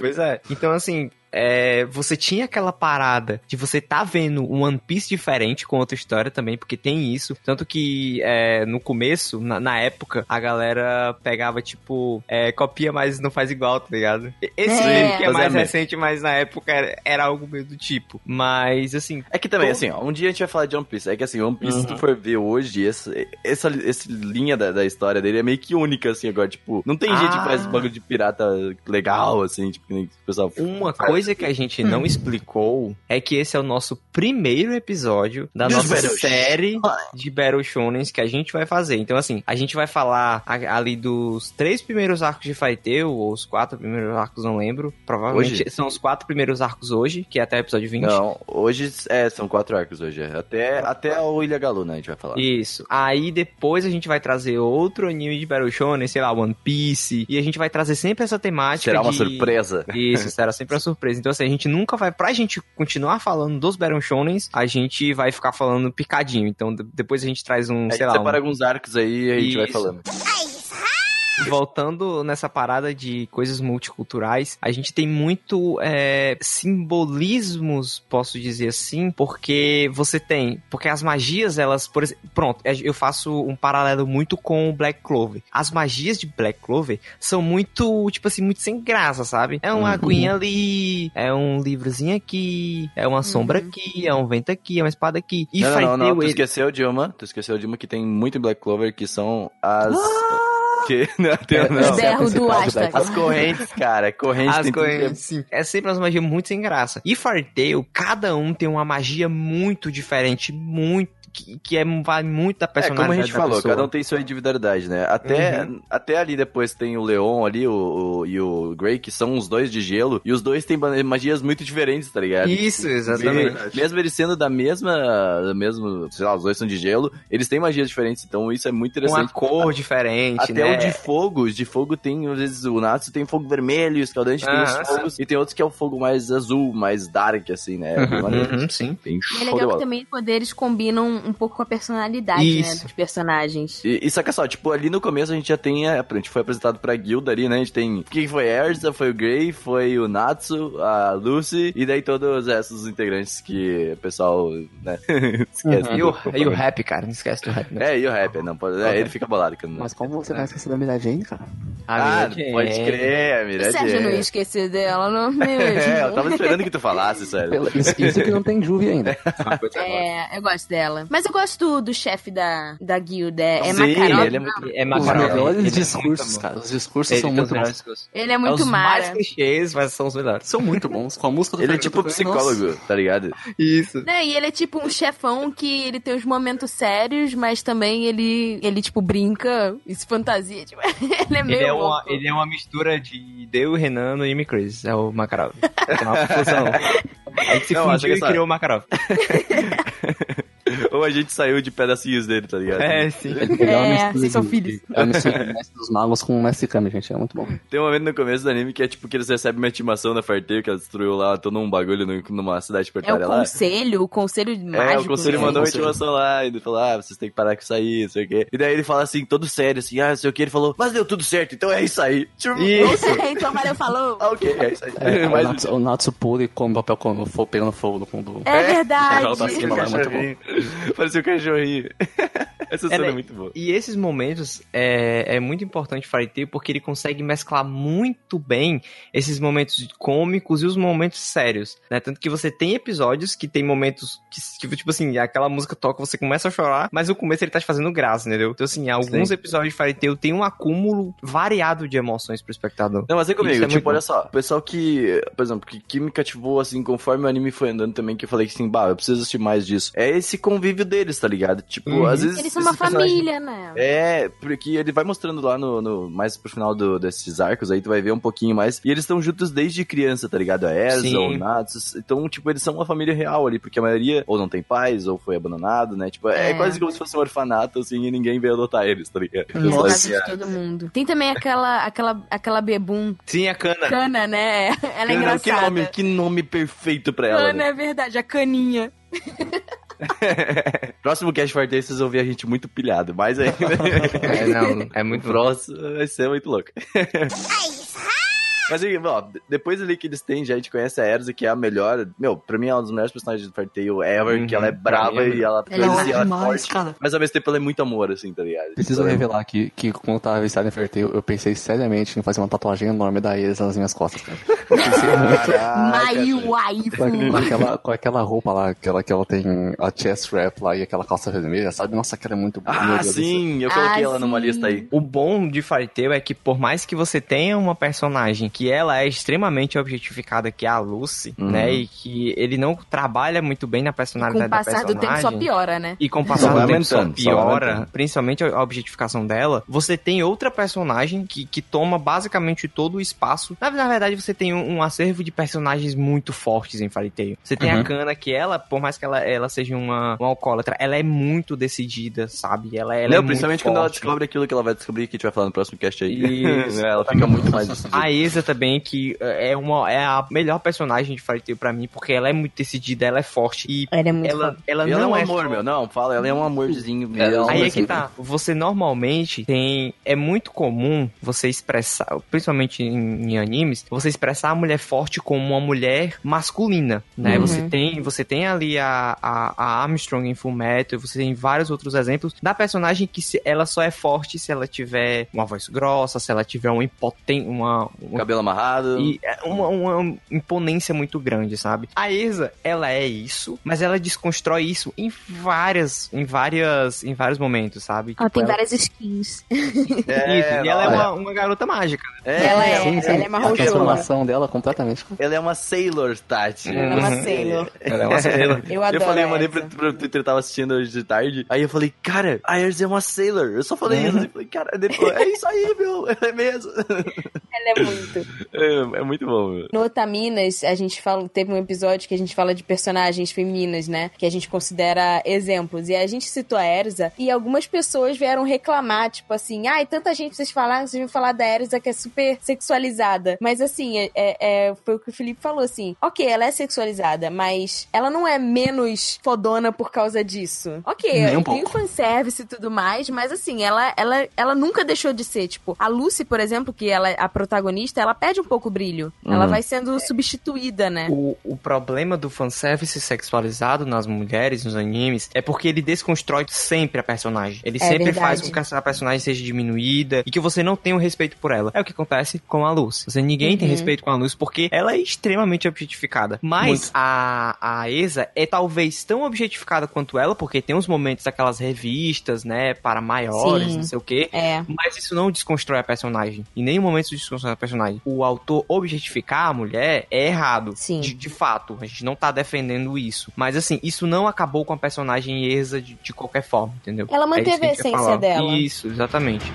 pois é. Então, assim, é, você tinha aquela parada de você tá vendo um One Piece diferente com outra história também, porque tem isso. Tanto que é, no começo, na, na época, a galera pegava, tipo, é, copia, mas não faz igual, tá ligado? Esse É. que é mais recente, mas na época era, era algo meio do tipo. Mas, assim, É que também, Todo- assim, ó, um dia a gente vai falar de One Piece. É que assim, One Piece, Uhum. se tu for ver hoje, essa, essa, essa linha da, da história dele é meio que única, assim, agora, tipo, não tem gente Ah. que faz bagulho de pirata legal, assim, tipo, que nem o pessoal Uma coisa que a gente não explicou é que esse é o nosso primeiro episódio da Dos nossa Battle série de Battle Shonens que a gente vai fazer. Então, assim, a gente vai falar ali dos três primeiros arcos de Tail, ou os quatro primeiros arcos, não lembro. Provavelmente Hoje? são os quatro primeiros arcos hoje, que é até o episódio 20. Não, hoje, é, são quatro arcos hoje. é. Até, até o Ilha Galu, né, a gente vai falar. Isso. Aí depois a gente vai trazer outro anime de Battle Shonen, sei lá, One Piece. E a gente vai trazer sempre essa temática. Será uma de- surpresa. Isso, será sempre uma surpresa. Então, assim, a gente nunca vai. Pra gente continuar falando dos Baron Shonens, a gente vai ficar falando picadinho. Então, de- depois a gente traz um, A sei lá. separa Um, alguns arcos aí e a gente vai Isso. falando. Voltando nessa parada de coisas multiculturais, a gente tem muito é, simbolismos, posso dizer assim, porque você tem. Porque as magias, elas. Por exemplo, pronto, é, eu faço um paralelo muito com o Black Clover. As magias de Black Clover são muito, tipo assim, muito sem graça, sabe? É uma Uhum. aguinha ali, é um livrozinho aqui, é uma sombra Uhum. aqui, é um vento aqui, é uma espada aqui. E não, não, não, não, tu esqueceu de uma, tu esqueceu de uma que tem muito em Black Clover, que são as... Que, não, tem, É, não. Berros do Asta. As correntes, cara, correntes As tudo que é- sim. É sempre umas magias muito sem graça. E Fairy Tail, cada um tem uma magia muito diferente, muito. Que, que é, vai muito da É, personalidade como a gente falou, pessoa. cada um tem sua individualidade, né? Até, Uhum. até ali depois tem o Leon ali o, o- e o Grey, que são os dois de gelo, e os dois têm magias muito diferentes, tá ligado? Isso, exatamente. Me- Mesmo eles sendo da mesma, da mesmo, sei lá, os dois são de gelo, eles têm magias diferentes, então isso é muito Com uma interessante. cor diferente, Até né? o de fogo, os de fogo tem, às vezes, o Natsu tem fogo vermelho, o Escaldante tem Ah, os fogos, e tem outros que é o fogo mais azul, mais dark, assim, né? Uhum, uhum, sim. Bem E é legal que também os poderes combinam um pouco com a personalidade, né, dos personagens. E, e saca só, tipo, ali no começo a gente já tem, a, a gente foi apresentado pra guilda ali, né? A gente tem, quem foi a Erza, foi o Grey, foi o Natsu, a Lucy, e daí todos esses integrantes que o pessoal, né, esquece. E o, e o rap, cara, não esquece do rap. Né? É, e o rap, não pode, é, ele fica bolado. Não... Mas como você vai esquecer da Mira Jane, cara? Ah, pode crer, a O Mira Sérgio não ia esquecer dela, não mesmo. É, eu tava esperando que tu falasse, sério. Isso, isso que não tem Juve ainda. É, eu gosto dela. Mas eu gosto do, do chefe da, da guilda. É, é Sim, Makarov. ele é muito... É Os Makarov. melhores Ele é discursos, muito bom. cara. Os discursos Ele são os muito melhores bons. discursos. Ele é É muito os mais clichês, mas são os melhores. São muito bons. Com a música do Ele é tipo psicólogo, tá ligado? Isso. Né, e ele é tipo um chefão que ele tem os momentos sérios, mas também ele, ele tipo, brinca e se fantasia. Tipo, ele é meio Ele é uma, louco. ele é uma mistura de Deu, Renan e Amy Crazy. É o Makarov. É uma fusão. A gente se Não, acho fundiu que e sabe. criou o Makarov. Ou a gente saiu de pedacinhos dele, tá ligado? É, sim. É É, vocês são de- filhos. É uma mistura dos Magos com o Mestre Kami, gente. É muito bom. Tem um momento no começo do anime que é tipo que eles recebem uma intimação da Farteio, que ela destruiu lá todo um bagulho numa cidade É o portária lá. conselho, o conselho mágico. É, o conselho né? mandou uma intimação lá, e ele falou, ah, vocês têm que parar com isso aí, não sei o quê. E daí ele fala assim, todo sério, assim, ah, não sei o que, ele falou, mas deu tudo certo, então é isso aí. Tipo, Isso. então valeu, falou. ah, ok, é isso aí. É, o, Mas- o Natsu puro com o papel com o fogo, pegando fogo no fundo. É verdade. Ela tá assim, Parecia um é muito bom. Parecia um cachorrinho. Essa cena é, né? muito boa. E esses momentos é, é muito importante Fairy Tail porque ele consegue mesclar muito bem esses momentos cômicos e os momentos sérios, né? Tanto que você tem episódios que tem momentos que, que, tipo assim, aquela música toca, você começa a chorar, mas no começo ele tá te fazendo graça, entendeu? Então, assim, alguns Sim. episódios de Fairy Tail tem um acúmulo variado de emoções pro espectador. Não, mas é comigo, é tipo, muito olha só, o pessoal que, por exemplo, que, que me cativou, assim, conforme o anime foi andando também, que eu falei que assim, bah, eu preciso assistir mais disso. É esse convívio deles, tá ligado? Tipo, Uhum. às vezes... Eles são uma esses personagens- família, né? É, porque ele vai mostrando lá no, no- mais pro final do- desses arcos aí, tu vai ver um pouquinho mais. E eles estão juntos desde criança, tá ligado? A Erza, Sim. o Natsus. Então, tipo, eles são uma família real ali, porque a maioria ou não tem pais, ou foi abandonado, né? Tipo, é, É. quase como se fosse um orfanato, assim, e ninguém veio adotar eles, tá ligado? Eles Então, fazem assim, de todo mundo. Tem também aquela, aquela, aquela bebum Sim, a cana. cana, né? Ela é Cara, engraçada. que nome, que nome perfeito pra ela, Cana né? é verdade, a caninha. Próximo Cash for Day, vocês vão ver a gente muito pilhado, mas ainda. É, não, é muito. Próximo vai ser muito louco. Mas assim, ó, depois ali que eles têm, já a gente conhece a Erza, que é a melhor. Meu, pra mim é uma das melhores personagens do Fairy Tail ever, Uhum, que ela é brava é e ela, Ela é e ela é demais, forte. cara. Mas ao mesmo tempo ela é muito amor, assim, tá ligado? Preciso Então, revelar aqui que quando eu tava viciado em Fairy eu pensei seriamente em fazer uma tatuagem enorme da Elsa nas minhas costas, cara. Eu pensei muito cara. com aquela, com aquela roupa lá, aquela que ela tem a chest wrap lá e aquela calça vermelha, sabe? Nossa, aquela é muito boa. Ah, sim, eu coloquei Ah, ela numa sim. lista aí. O bom de Fairy Tail é que por mais que você tenha uma personagem que ela é extremamente objetificada, que é a Lucy, Uhum. né, e que ele não trabalha muito bem na Com personalidade o da passar do personagem. tempo só piora, né? E com o passar Só do tempo só só piora, aumentando. principalmente a objetificação dela, você tem outra personagem que, que toma basicamente todo o espaço. Na, na verdade, você tem um, um acervo de personagens muito fortes em Fairy Tail. Você tem Uhum. a Kana, que ela, por mais que ela, ela seja uma, uma alcoólatra, ela é muito decidida, sabe? Ela, ela Não, é muito principalmente quando ela forte. descobre aquilo que ela vai descobrir, que a gente vai falar no próximo cast aí. Isso. ela fica muito mais decidida. A Isa também, que é, uma, é a melhor personagem de Fairy Tail pra mim, porque ela é muito decidida, ela é forte. E Ela é muito ela, ela ela é não um é amor, só- meu. Não, fala, ela é um amorzinho. É, meu. Aí é assim, que tá. Você normalmente tem. É muito comum você expressar, principalmente em, em animes, você expressar a mulher forte como uma mulher masculina, né? Uhum. Você tem você tem ali a, a, a Armstrong em Full Metal, você tem vários outros exemplos da personagem que se, ela só é forte se ela tiver uma voz grossa, se ela tiver uma impotência, uma, uma Cabelo amarrado. e é uma, uma imponência muito grande, sabe? A Eza, ela é isso, mas ela desconstrói isso em várias, em várias, em vários momentos, sabe? Ela Tipo, tem várias skins. isso, e ela é uma, uma garota mágica. né? É, Ela é, Sim, sim. ela é A marrochona. transformação dela completamente. Ela é uma Sailor, Tati. Ela é uma Uhum. Sailor. Ela é uma estrela. Eu Eu adoro falei, eu mandei pro, pro Twitter, eu tava assistindo hoje de tarde. Aí eu falei, cara, a Erza é uma Sailor. Eu só falei isso. Eu falei, cara, depois, é isso aí, meu. É mesmo. Ela é muito. É, é muito bom, meu. No Otaminas, a gente fala, teve um episódio que a gente fala de personagens femininas, né? Que a gente considera exemplos. E a gente citou a Erza e algumas pessoas vieram reclamar, tipo assim, ai, tanta gente vocês falaram, vocês vão falar da Erza que é super sexualizada. Mas assim, é, é- é- foi o que o Felipe falou, assim, ok, ela é sexualizada, mas ela não é menos fodona por causa disso. Ok, Nem um tem pouco. fanservice e tudo mais, mas assim, ela, ela, ela nunca deixou de ser, tipo, a Lucy, por exemplo, que ela é a protagonista, ela perde um pouco o brilho. Ela Uhum. vai sendo substituída, né? O, o problema do fanservice sexualizado nas mulheres, nos animes, é porque ele desconstrói sempre a personagem. Ele É sempre verdade. faz com que essa personagem seja diminuída e que você não tenha o respeito por ela. É o que acontece com a Luz. Você ninguém tem Uhum. respeito com a Luz porque ela é extremamente objetificada. Mas Muito. a, a Eza é talvez tão objetificada quanto ela, porque tem uns momentos daquelas revistas, né, para maiores, Sim. não sei o quê. É. Mas isso não desconstrói a personagem. Em nenhum momento isso desconstrói a personagem. O autor objetificar a mulher é errado. Sim. De, de fato. A gente não tá defendendo isso. Mas assim, isso não acabou com a personagem Eza de, de qualquer forma, entendeu? Ela É manteve que a quer essência dela. Isso, exatamente.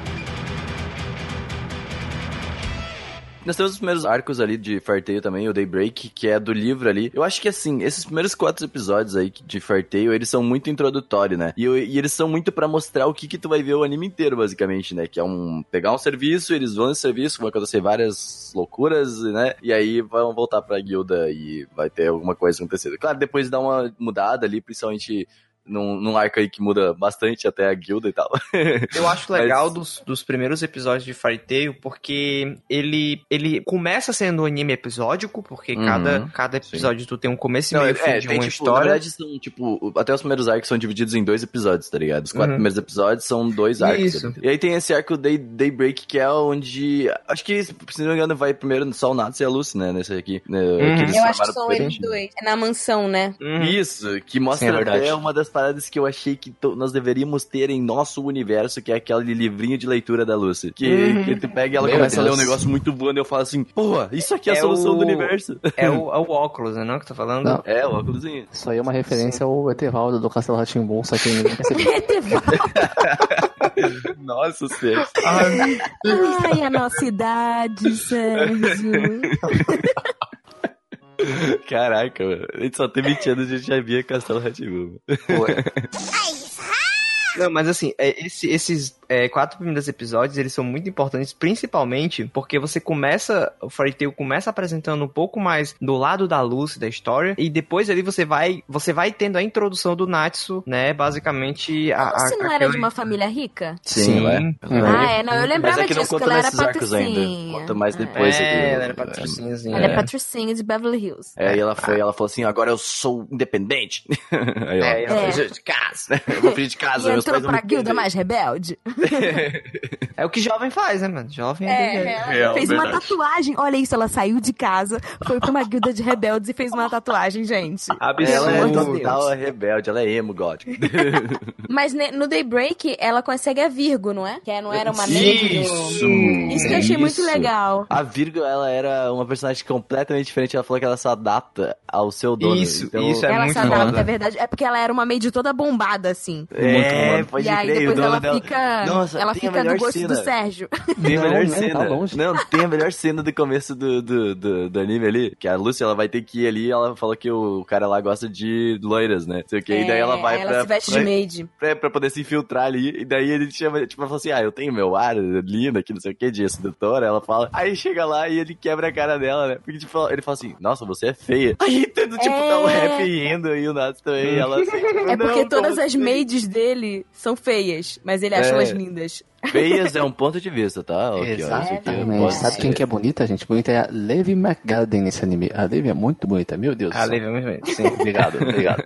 Nós temos os primeiros arcos ali de Farteio também, o Daybreak, que é do livro ali. Eu acho que assim, esses primeiros quatro episódios aí de Farteio, eles são muito introdutórios, né? E, e eles são muito pra mostrar o que que tu vai ver o anime inteiro, basicamente, né? Que é um pegar um serviço, eles vão nesse serviço, vão acontecer várias loucuras, né? E aí vão voltar pra guilda e vai ter alguma coisa acontecendo. Claro, depois dá uma mudada ali, principalmente num, num arco aí que muda bastante até a guilda e tal. Eu acho legal dos, dos primeiros episódios de Fairy Tail porque ele, ele começa sendo um anime episódico, porque Uhum, cada, cada episódio tu tem um começo e Não, meio é, fim de tem, uma tipo, história. Na verdade, são, tipo, até os primeiros arcos são divididos em dois episódios, tá ligado? Os quatro Uhum. primeiros episódios são dois arcos. Isso. E aí tem esse arco Day, Daybreak, que é onde. Acho que, se não me engano, vai primeiro só o Natsu e a Lucy, né? Nesse aqui. né, Uhum. que eles Eu acho que são eles dois. É na mansão, né? Uhum. Isso, que Sim, mostra é verdade. até uma das paradas que eu achei que nós deveríamos ter em nosso universo, que é aquele livrinho de leitura da Lucy. Que, Uhum. que tu pega e ela Meu começa a ler um Deus. negócio muito voando e eu falo assim, porra, isso aqui é a É solução o- do universo. É o, é o óculos, né? Não que tá falando? Não. É, o óculosinho. Isso aí é uma referência ao Etevaldo do Castelo Ratimbum, só que ninguém percebeu. Nossa senhora. Ai, a nossa idade, Sérgio. Caraca, mano. A gente só tem 20 anos e a gente já via Castelo Ratimbun. Não, mas assim, é, esse- esses é, quatro primeiros episódios, eles são muito importantes, principalmente porque você começa, o Fairy Tail começa apresentando um pouco mais do lado da luz da história, e depois ali você vai, você vai tendo a introdução do Natsu, né, basicamente... A, a, Você não era de uma família rica? Sim. ela é. Ah, é, não, eu lembrava Mas é que não disso, que conta ela era nesses arcos ainda. patricinha. Conta mais depois. É, aqui. ela era patricinhazinha. Ela é É. patricinha de Beverly Hills. É, e ela foi, ela falou assim, agora eu sou independente. Aí, ó, É, ela É. fez de casa. eu vou de E casa, meus entrou pra guilda mais rebelde. É o que jovem faz, né, mano? Jovem é, É, ela Real, fez uma verdade. tatuagem. Olha isso, ela saiu de casa, foi pra uma guilda de rebeldes e fez uma tatuagem, gente. Absurdo. Ela é total rebelde, ela é emo, gótica. Mas no Daybreak, ela consegue a Virgo, não é? Que é- não era uma Isso! negra. Isso que eu achei muito Isso. legal. A Virgo, ela era uma personagem completamente diferente. Ela falou que ela se adapta ao seu dono. Isso, Então, isso, É ela muito se adapta, é verdade. É porque ela era uma maid toda bombada, assim. É, Muito pode e aí crer, o depois dono ela dela- fica. Nossa, ela tem a fica do melhor gosto cena. do Sérgio. Tem a Não, melhor né? cena. Tá longe. Não, tem a melhor cena do começo do, do, do, do anime ali. Que a Lucy, ela vai ter que ir ali. Ela falou que o cara lá gosta de loiras, né? Sei o que. e daí ela vai ela pra, se veste pra, de maid. pra, pra poder se infiltrar ali. E daí ele chama, tipo, ela fala assim: Ah, eu tenho meu ar lindo aqui, não sei o que, de sedutora. Ela fala. Aí chega lá e ele quebra a cara dela, né? Porque, tipo, ele fala assim: Nossa, você é feia. Aí, tudo, tipo, tá o É. rap indo e o Natsu também. Ela assim, tipo, É porque "Não, todas as assim?" maids dele são feias, mas ele acha É. elas lindas. Feias é um ponto de vista, tá? Exatamente. Sabe quem que é bonita, gente? Bonita é a Levi McGarden nesse anime. A Levi é muito bonita, meu Deus. Ah, céu. levei muito bem. Sim. Obrigado, obrigado.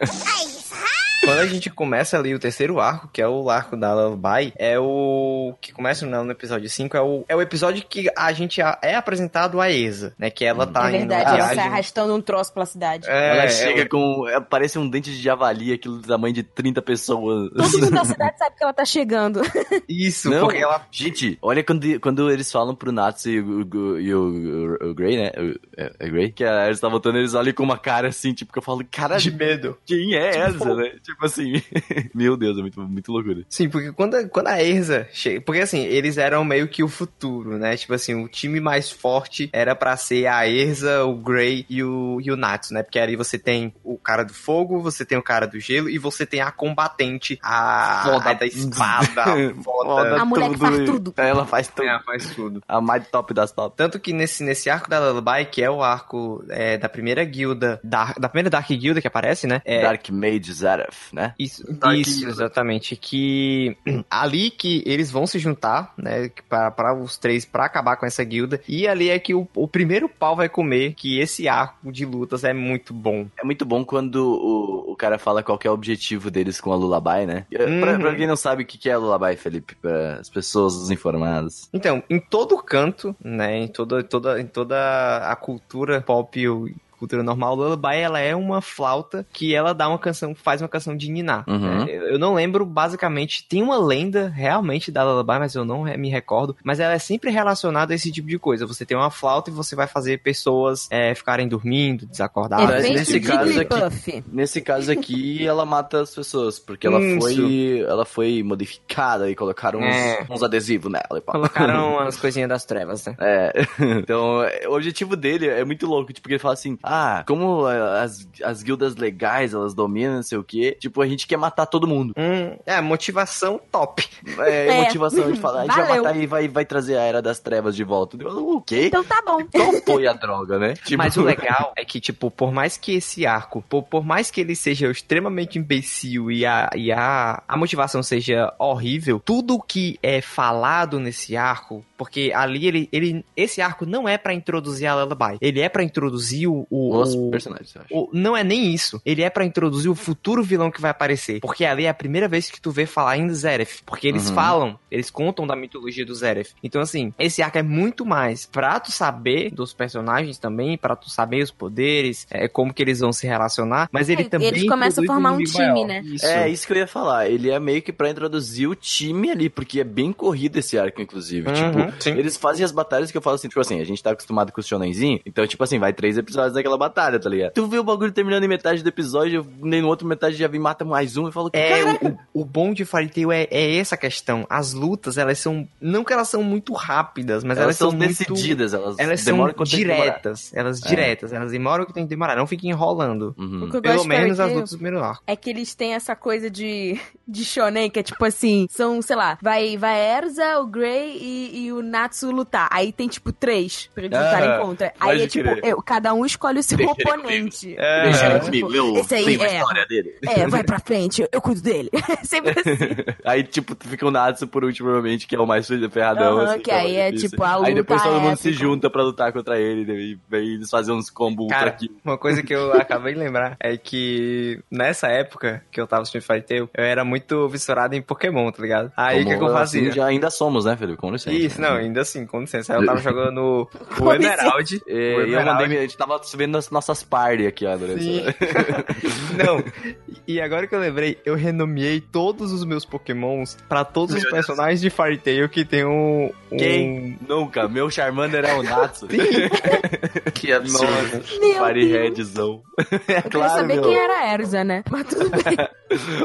Quando a gente começa ali o terceiro arco, que é o arco da Lullaby, é o que começa no no episódio 5, é o, é o episódio que a gente é apresentado a Eza, né? Que ela tá é indo verdade, na ela sai arrastando um troço pela cidade. É, Ela é, chega com. é, Parece um dente de javali, aquilo do tamanho de 30 pessoas. Todo mundo da cidade sabe que ela tá chegando. Isso, Não, porque ela Gente, olha quando, quando eles falam pro Natsu e o, o, e o, o, o Grey, né? O, é, é Grey? Que a eles tá voltando, eles olham com uma cara assim, tipo, que eu falo, cara, de medo. quem é essa, né? Tipo assim, meu Deus, é muito, muito loucura. Sim, porque quando, quando a Erza chega. Porque assim, eles eram meio que o futuro, né? Tipo assim, o time mais forte era pra ser a Erza, o Grey e o, e o Natsu, né? Porque aí você tem o cara do fogo, você tem o cara do gelo e você tem a combatente, a, Foda. a da espada, foda. Foda A mulher que faz tudo. tudo. Ela faz tudo. Ela faz tudo. A mais top das top. Tanto que nesse, nesse arco da Lullaby, que é o arco é, da primeira guilda, da, da primeira Dark Guilda que aparece, né? É, Dark Mage Zareth, né? Isso, Dark isso Guilda. exatamente. Que ali que eles vão se juntar, né? Para os três pra acabar com essa guilda. E ali é que o, o primeiro pau vai comer. Que esse arco de lutas é muito bom. É muito bom quando o, o cara fala qual que é o objetivo deles com a Lullaby, né? Pra, Uhum. pra quem não sabe o que que é a Lullaby, Felipe, para as pessoas desinformadas. Então, em todo canto, né? Em toda, toda, em toda a cultura pop cultura normal, Lullaby, ela é uma flauta que ela dá uma canção, faz uma canção de niná. Uhum. É, eu não lembro, basicamente, tem uma lenda realmente da Lullaby, mas eu não me recordo. Mas ela é sempre relacionada a esse tipo de coisa. Você tem uma flauta e você vai fazer pessoas é, ficarem dormindo, desacordadas. Efeito Efeito nesse caso Jigglypuff. Nesse caso aqui, ela mata as pessoas, porque ela Isso. foi ela foi modificada e colocaram uns, É. uns adesivos nela. E pá. Colocaram as coisinhas das trevas, né? É, então é, o objetivo dele é muito louco, tipo, ele fala assim, ah, como ah, as, as guildas legais, elas dominam, não sei o quê, tipo, a gente quer matar todo mundo. Hum, é, motivação top. É, É. motivação de falar, a gente vai matar e vai, vai trazer a Era das Trevas de volta. Eu, O quê? Então tá bom. Qual foi a droga, né? Tipo, Mas o legal é que, tipo, por mais que esse arco, por, por mais que ele seja extremamente imbecil e, a, e a, a motivação seja horrível, tudo que é falado nesse arco, porque ali ele, ele esse arco não é pra introduzir a Lullaby, ele é pra introduzir o, o, os o- personagens, eu acho. o- não é nem isso. Ele é pra introduzir o futuro vilão que vai aparecer. Porque ali é a primeira vez que tu vê falar em Zeref. Porque eles Uhum. falam, eles contam da mitologia do Zeref. Então, assim, esse arco é muito mais pra tu saber dos personagens também, pra tu saber os poderes, é, como que eles vão se relacionar. Mas ele É, também. eles começam a formar um time, maior. né? Isso. É, isso que eu ia falar. Ele é meio que pra introduzir o time ali, porque é bem corrido esse arco, inclusive. Uhum, tipo, sim. eles fazem as batalhas que eu falo assim, tipo assim, a gente tá acostumado com o shonenzinho, então, tipo assim, vai três episódios daquela batalha, tá ligado? Tu vê o bagulho terminando em metade do episódio, nem no outro metade já vem mata mais um e fala, É, caraca, o, o bom de Fairy Tail é, é essa questão. As lutas, elas são. Não que elas são muito rápidas, mas elas, elas são são muito- decididas, elas, Elas demoram são que diretas. Elas diretas. Elas demoram o que tem que demorar. Não fiquem enrolando. Uhum. O que eu Pelo menos as lutas do primeiro arco. É que eles têm essa coisa de, de shonen, que é tipo assim, são, sei lá, vai, vai Erza, o Grey e, e o Natsu lutar. Aí tem tipo três pra eles Ah, lutarem contra. Aí é tipo, eu- cada um escolhe o seu oponente. É, Deixa ele tipo, comigo, esse aí é. história dele. É, vai pra frente, eu, eu cuido dele. Sempre assim. Aí, tipo, fica o Natsu por último, provavelmente, que é o mais ferradão. Aham, assim, que é o aí é, difícil. tipo, a Aí depois luta todo mundo se junta pra lutar contra ele, e vem eles fazem uns combos kill. uma coisa que eu acabei de lembrar é que nessa época que eu tava assistindo Fairy Tail, eu era muito viscerado em Pokémon, tá ligado? Aí o que, que eu Como, fazia? assim, já ainda somos, né, Felipe? Com licença. Isso, não, ainda assim, com licença. Aí eu tava jogando o Emerald. É, o e eu mandei, a gente tava vendo as nossas party aqui, André. Sim. Não, e agora que eu lembrei, eu renomeei todos os meus pokémons pra todos os personagens de Fairy Tail que tem um... um... Quem? Nunca. Meu Charmander é o Natsu. Que absurdo. Meu Deus. Redzão. É Eu queria claro, saber meu. quem era a Erza, né? Mas tudo bem.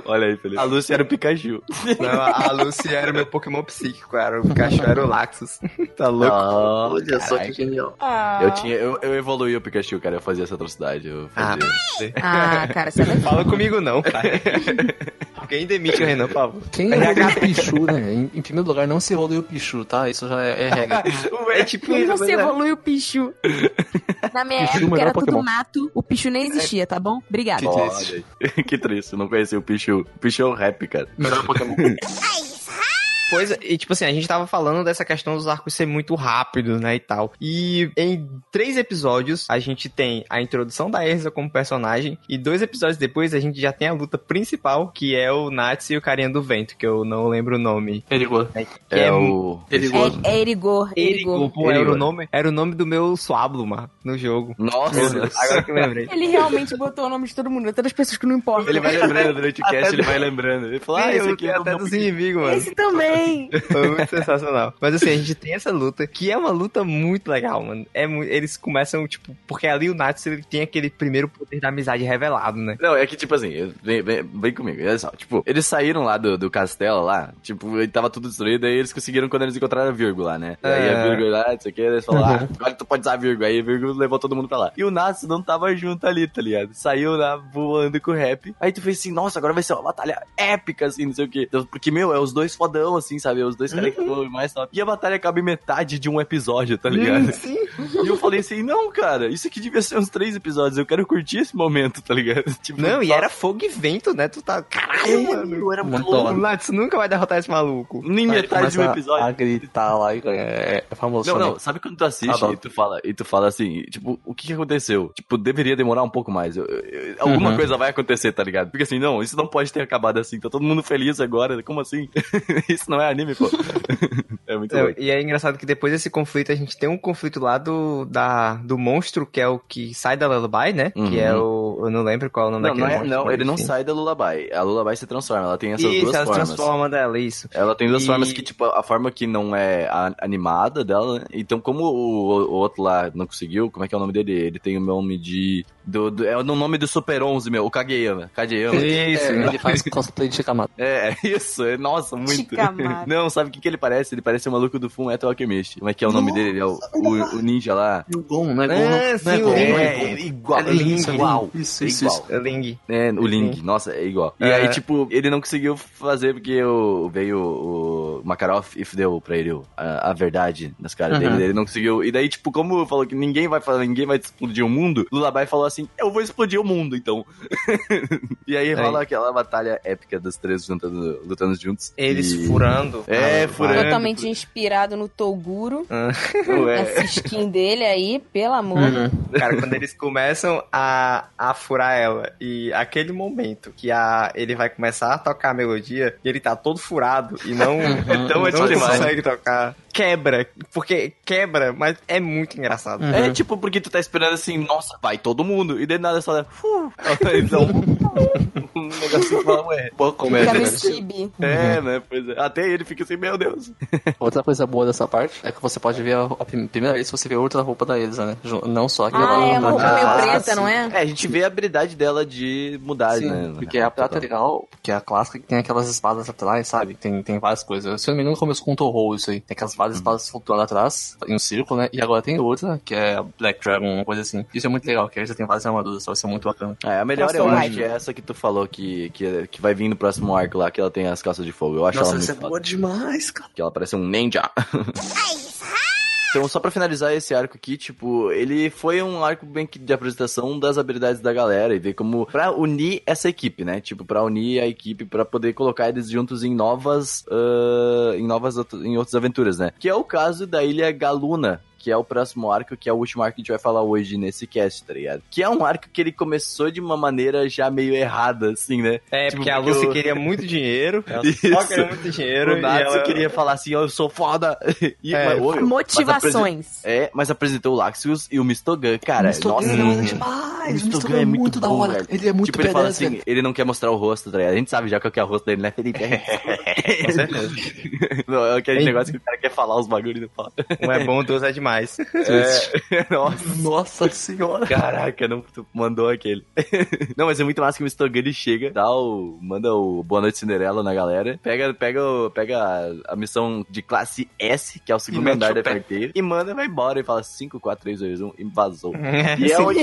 Olha aí, Felipe. A Lucy era o Pikachu. Não, a Lucy era o meu Pokémon psíquico, cara. O Pikachu era o Tá louco? Olha só que genial. Ah, Eu, tinha, eu, eu evoluí o Pikachu, cara. Eu fazia essa atrocidade. Eu Ah, fazia. ah cara, você não Fala comigo não, cara. Quem demite o Renan, por favor? Quem evoluiu o Pichu, né? Em, em primeiro lugar, não se evoluiu o Pichu, tá? Isso já é, é regra. É tipo você mas é- evolui o Pichu? Na minha Pichu, época era tudo Pokémon. mato, o Pichu nem existia, tá bom? Obrigada. Olha aí. que triste, não conhecia o Pichu. O Pichu é o rap, cara. Melhor Pokémon. Pois, é, e tipo assim, a gente tava falando dessa questão dos arcos ser muito rápidos, né, e tal. E em três episódios, a gente tem a introdução da Erza como personagem, e dois episódios depois, a gente já tem a luta principal, que é o Natsu e o carinha do vento, que eu não lembro o nome. Erigor. que É, mu- o. Erigor. É, é Erigor, Erigo, Erigor. pô, era Erigor. o nome, era o nome do meu Swablu, mano, no jogo. Nossa! Agora que eu lembrei. Ele realmente botou o nome de todo mundo, até das pessoas que não importam. Ele vai lembrando durante o cast, Até ele vai lembrando. Ele fala, ah, esse aqui é o até nome dos inimigos, mano. Esse também. Foi muito sensacional. Mas assim, a gente tem essa luta, que é uma luta muito legal, mano. É eles começam, tipo, porque ali o Natsu ele tem aquele primeiro poder da amizade revelado, né? Não, é que, tipo assim, vem, vem, vem comigo. Olha só, tipo, eles saíram lá do, do castelo lá, tipo, ele tava tudo destruído, aí eles conseguiram quando eles encontraram a vírgula, né? E aí a É. vírgula lá, não sei o que, eles falaram, ah, agora tu pode usar a vírgula. Aí a vírgula levou todo mundo pra lá. E o Natsu não tava junto ali, tá ligado? Saiu lá voando com o rap. Aí tu fez assim, nossa, agora vai ser uma batalha épica, assim, não sei o que. Porque, meu, é os dois fodão, assim, sabe? É os dois caras que foram mais top. E a batalha acaba em metade de um episódio, tá ligado? Sim. E eu falei assim, não, cara, isso aqui devia ser uns três episódios. Eu quero curtir esse momento, tá ligado? Tipo, Não, e era fogo e vento, né? Tu tá. Caralho, mano. era muito O da hora. Natsu nunca vai derrotar esse maluco. Nem metade de um episódio. A gritar lá é, é famoso. Não, não, sabe quando tu assiste Adoro. e tu fala, e tu fala assim, tipo, o que que aconteceu? Tipo, deveria demorar um pouco mais. Eu- eu- alguma Uhum. coisa vai acontecer, tá ligado? Porque assim, não, isso não pode ter acabado assim. Tá todo mundo feliz agora, como assim? isso não não é anime, pô. é muito Não, louco. e é engraçado que depois desse conflito a gente tem um conflito lá do, da, do monstro, que é o que sai da Lullaby, né? Uhum. Que é o. Eu não lembro qual é o nome Não, não, daquele é, monstro. não ele não enfim. sai da Lullaby. A Lullaby se transforma, ela tem essas Isso, duas ela se formas. transforma dela, isso. Ela tem duas E- formas que, tipo, a forma que não é a- animada dela, né? Então, como o, o outro lá não conseguiu, como é que é o nome dele? Ele tem o nome de. Do, do- é o nome do Super 11, meu, o Kageyama. Kageyama. Isso, É, ele faz cosplay de Shikamaru. É, é isso, é, nossa, muito. Shikamaru. Não, sabe o que, que ele parece? Ele parece o maluco do Full Metal Alchemist. Como é que é o nome dele? Ele é o, o, o ninja lá. O Gon, não é Gon, É, não. Não é sim, Gon, é É, Gon. é igual, É é Ling, igual. Isso, é isso, igual. isso. É Ling. É, o Ling, nossa, é igual. E É. aí, tipo, ele não conseguiu fazer porque o, veio o Makarov e deu pra ele a, a verdade nas caras Uhum. dele. Ele não conseguiu. E daí, tipo, como falou que ninguém vai falar, ninguém vai explodir o mundo, Lullaby falou assim: eu vou explodir o mundo, então. e aí rola aquela batalha épica dos três juntando, lutando juntos. Eles E- furando. É, a- furando. Totalmente inspirado no Toguro. Ué. Essa skin dele aí, pelo amor. Uhum. Cara, quando eles começam a, a furar ela e aquele momento que a, ele vai começar a tocar a melodia e ele tá todo furado e não, Então é não consegue tocar, quebra. Porque quebra, mas é muito engraçado. É tipo porque tu tá esperando assim, nossa, vai todo mundo. E de nada só. "Fu". Então, um negocinho que fala, ué. Pô, é, no né? É, né? Pois é. Até ele fica assim, meu Deus. Outra coisa boa dessa parte é que você pode ver a, a prim- primeira vez que você vê outra roupa da Elsa, né? Não só aquela Ah, é uma roupa meio Ah, preta, sim. não é? É, a gente vê a habilidade dela de mudar, Sim, né? porque a prata é legal, porque a clássica que tem aquelas espadas atrás, sabe? Tem, tem várias coisas. Se eu não me engano, começou com o Toho isso aí. Tem aquelas várias espadas flutuando atrás, em um círculo, né? E agora tem outra, que é a Black Dragon, uma coisa assim. Isso é muito legal, que aí já tem várias armaduras, só vai ser muito bacana. É, a melhor eu acho que é essa que tu falou que, que, que vai vir no próximo arco lá, que ela tem as calças de fogo. Eu acho Nossa, ela essa é muito foda. boa demais, cara. Que ela parece um ninja. Então, só pra finalizar esse arco aqui, tipo, ele foi um arco bem que de apresentação das habilidades da galera e ver como pra unir essa equipe, né? Tipo, pra unir a equipe pra poder colocar eles juntos em novas ah, em novas em outras aventuras, né? Que é o caso da Ilha Galuna. Que é o próximo arco, que é o último arco que a gente vai falar hoje nesse cast, tá ligado? Que é um arco que ele começou de uma maneira já meio errada, assim, né? É, Tipo, porque a Lucy eu- queria muito dinheiro. Ela Isso. só queria muito dinheiro. o e Natsu ela... queria falar assim, ó, eu sou foda. E, É, mas, mas Motivações. é, mas apresentou o Laxius e o Mistogan, cara. Mistogan nossa, é demais. o Mistogan Mistogan é muito da bom, hora. velho. Ele é muito tipo, ele fala assim, velho. ele não quer mostrar o rosto, tá ligado? A gente sabe já qual que é o rosto dele, né, Felipe? Com certeza. não, é aquele negócio que o cara quer falar os bagulhos e não fala. Um é bom, dois é demais. É, nossa. Nossa senhora. Caraca, não tu mandou aquele. não, mas é muito massa que o Mistogan ele chega, dá o, manda o Boa Noite Cinderela na galera, pega, pega, o- pega a, a missão de classe S, que é o segundo mete andar da carteira, e manda e vai embora e fala 5, 4, 3, 2, 1 e vazou. E é onde.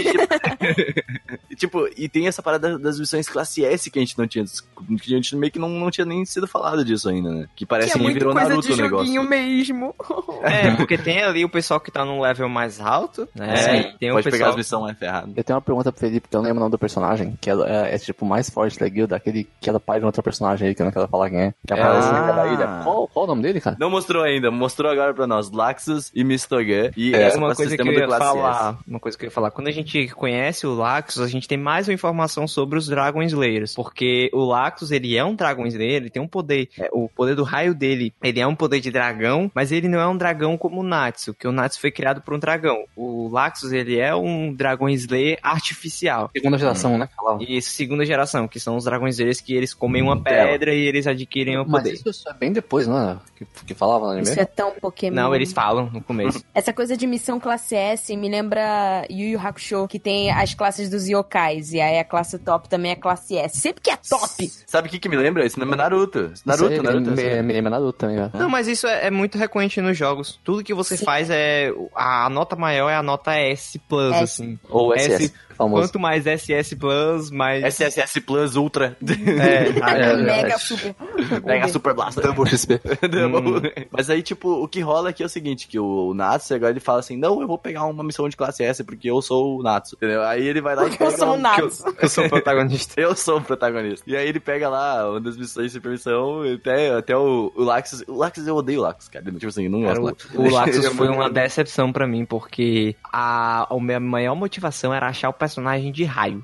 e, tipo, e tem essa parada das missões classe S que a gente não tinha. Que a gente meio que não, não tinha nem sido falado disso ainda, né? Que parece que é que virou coisa Naruto de o negócio. mesmo. É, porque tem ali o pessoal que tá num level mais alto, né? É, tem o pode pegar pessoal... as missões mais ferradas. Eu tenho uma pergunta pro Felipe, que eu não lembro o nome do personagem, que ela é, é, tipo o mais forte da guilda, aquele que era pai de outra personagem aí, que eu não quero falar quem é, que aparece Ah. na da ilha. Qual, qual o nome dele, cara? Não mostrou ainda, mostrou agora pra nós. Laxus e Mistogan. E É, essa uma coisa que eu ia falar, uma coisa que eu ia falar, quando a gente conhece o Laxus, a gente tem mais uma informação sobre os Dragon Slayers, porque o Laxus, ele é um Dragon Slayer, ele tem um poder, é, o poder do raio dele, ele é um poder de dragão, mas ele não é um dragão como o Natsu, que o Natsu foi criado por um dragão. O Laxus, ele é um Dragon Slayer artificial. Segunda geração, né? Falava. E segunda geração, que são os Dragon Slayers que eles comem uma Tela. pedra e eles adquirem o Mas poder. isso, isso é bem depois, não é? Que, que falava no anime? Isso é tão Pokémon. Não, eles falam no começo. Essa coisa de missão classe S me lembra Yu Yu Hakusho, que tem as classes dos yokais. E aí a classe top também é classe S. Sempre que é top! Sabe o que, que me lembra? Isso não é Naruto. Naruto, Isso Naruto. Me, lembra Naruto também, velho. Não, mas isso é, é muito recorrente nos jogos. Tudo que você Sim. faz é. A nota maior é a nota S, S. assim. Ou SS, S, famoso. Quanto mais SS, mais. SSS Plus Ultra. É, ah, É, Mega é. super. Mega Super Blaster. Double XP. Mas aí, tipo, o que rola aqui é o seguinte, que o Natsu agora ele fala assim, não, eu vou pegar uma missão de classe S porque eu sou o Natsu, entendeu? Aí ele vai lá e Porque pega... eu sou um- Natsu. eu sou o protagonista. Eu sou o protagonista. E aí ele pega lá uma das missões de permissão, até, até o, o Laxus... O Laxus, eu odeio o Laxus, cara. Tipo assim, eu não gosto do o, Laxus. o Laxus é foi uma decepção pra mim, porque a, a minha maior motivação era achar o personagem de raio.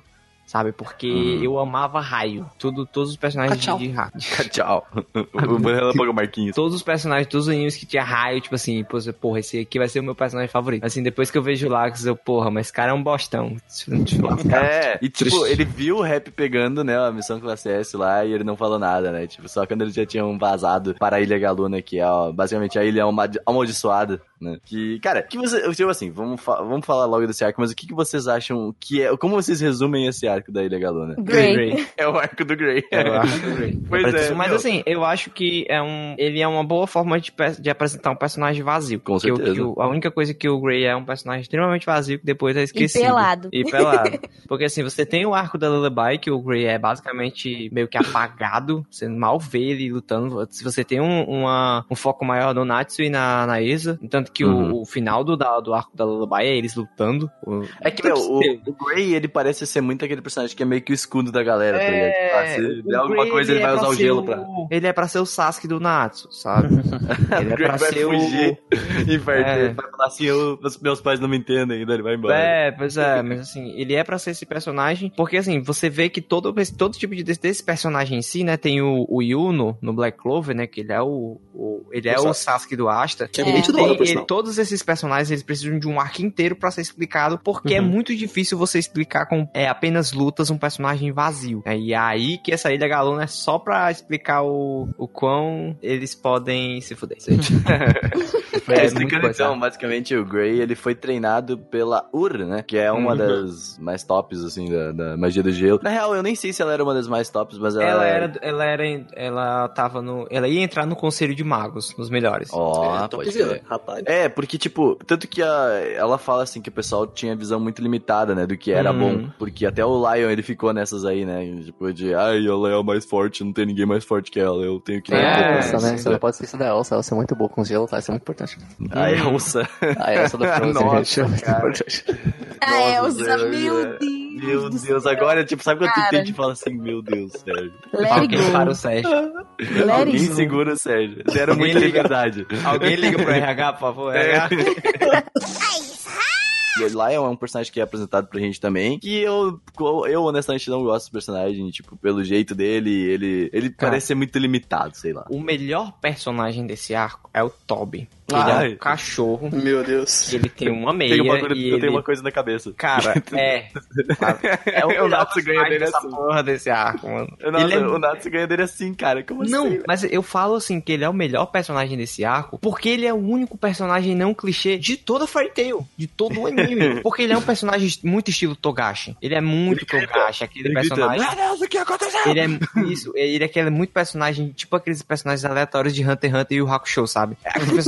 Sabe? Porque Uhum. eu amava raio. Tudo, todos os personagens Tchau. de, de raio. Tchau. o Relâmpago Marquinhos. Todos os personagens, todos os animes que tinha raio, tipo assim, porra, esse aqui vai ser o meu personagem favorito. Assim, depois que eu vejo o Lux, eu, porra, mas esse cara é um bostão. É, e tipo, ele viu o rap pegando, né, a missão classe S lá e ele não falou nada, né? Tipo, só quando eles já tinham vazado para a Ilha Galuna, que é, ó, basicamente, a ilha ama- amaldiçoada, né? Que, cara, que você, tipo assim, vamos, fa- vamos falar logo desse arco, mas o que, que vocês acham que é, como vocês resumem esse arco da Ilha Galuna? Grey. É o arco do Grey. Eu acho que- Pois é, mas meu. assim, eu acho que é um, ele é uma boa forma de, de apresentar um personagem vazio. Com Que o- certeza. que o- a única coisa que o Grey é um personagem extremamente vazio que depois é E esquecido. pelado. E pelado. Porque assim, você tem o arco da Lullaby, que o Grey é basicamente meio que apagado, você mal vê ele lutando. Se você tem um, uma- um foco maior no Natsu e na, na Isa, tanto que Uhum. o, o final do, da- do arco da Lullaby é eles lutando. O- É que, meu, o, o Grey, ele parece ser muito aquele personagem que é meio que o escudo da galera, tá ligado? Tipo, ah, se o der alguma Grey, coisa, ele, vai é usar o gelo pra... Ele é pra ser o Sasuke do Natsu, sabe? ele é O pra vai ser fugir e vai, É. vai falar assim, eu, os meus pais não me entendem, ainda ele vai o... embora. É, pois é, mas assim, ele é pra ser esse personagem, porque assim, você vê que todo, todo tipo de, desse, personagem em si, né, tem o, o Yuno no Black Clover, né, que ele é o, o- ele é O o Sasuke do Asta. Que é, É. muito da Tem- ele- todos esses personagens eles precisam de um arco inteiro pra ser explicado, porque é Uhum. muito difícil você explicar com é, apenas lutas um personagem vazio. É, e é aí que essa Ilha Galuna é só pra explicar o, o quão eles podem se fuder. É, É, explicando então, basicamente o Grey, ele foi treinado pela Ur, né? Que é uma Uhum. das mais tops, assim, da, da magia do gelo. Na real, eu nem sei se ela era uma das mais tops, mas ela... Ela era, ela era, ela tava no, ela ia entrar no conselho de magos, nos melhores. Ó, é, topzera, crer. rapaz. É, porque, tipo, tanto que a, ela fala assim que o pessoal tinha visão muito limitada, né, do que era Uhum. bom. Porque até o Lion, ele ficou nessas aí, né, tipo, de, ai, ela é a mais forte, não tem ninguém mais forte que ela, eu tenho que... É, Elsa, né? sim. Você não pode esquecer da Elsa. Elsa é muito boa com gelo, tá? Isso é muito importante. A Elsa. A Elsa do Frozen, Nossa, gente, é muito importante. A Elsa, Deus, meu é. Deus. Meu Deus, agora, tipo, sabe quando tem que falar assim, meu Deus, Sérgio? Alguém para o. Sérgio. Let Alguém segura o Sérgio. Deram Alguém muita liga. liberdade. Alguém liga pro RH, por favor. É. E Lion é um personagem que é apresentado pra gente também. Que eu, eu honestamente não gosto do personagem, tipo, pelo jeito dele, ele, ele Cara. parece ser muito limitado, sei lá. O melhor personagem desse arco é o Toby. Ele Ai. é um cachorro, Meu Deus. ele tem uma meia Tem uma coisa- e eu ele... tenho uma coisa na cabeça. Cara, é. É o O Natsu ganha personagem dele assim. porra desse arco, mano. Nossa, Ele é o Natsu ganha dele assim, cara. Como Não, assim? mas eu falo assim que ele é o melhor personagem desse arco porque ele é o único personagem não clichê de toda Fairy Tail, de todo o anime. porque ele é um personagem muito estilo Togashi. Ele é muito Togashi, aquele Ele grita, personagem. Meu Deus, o que aconteceu? Ele é isso, ele é aquele muito personagem, tipo aqueles personagens aleatórios de Hunter x Hunter e o Hakusho, sabe? É Aqueles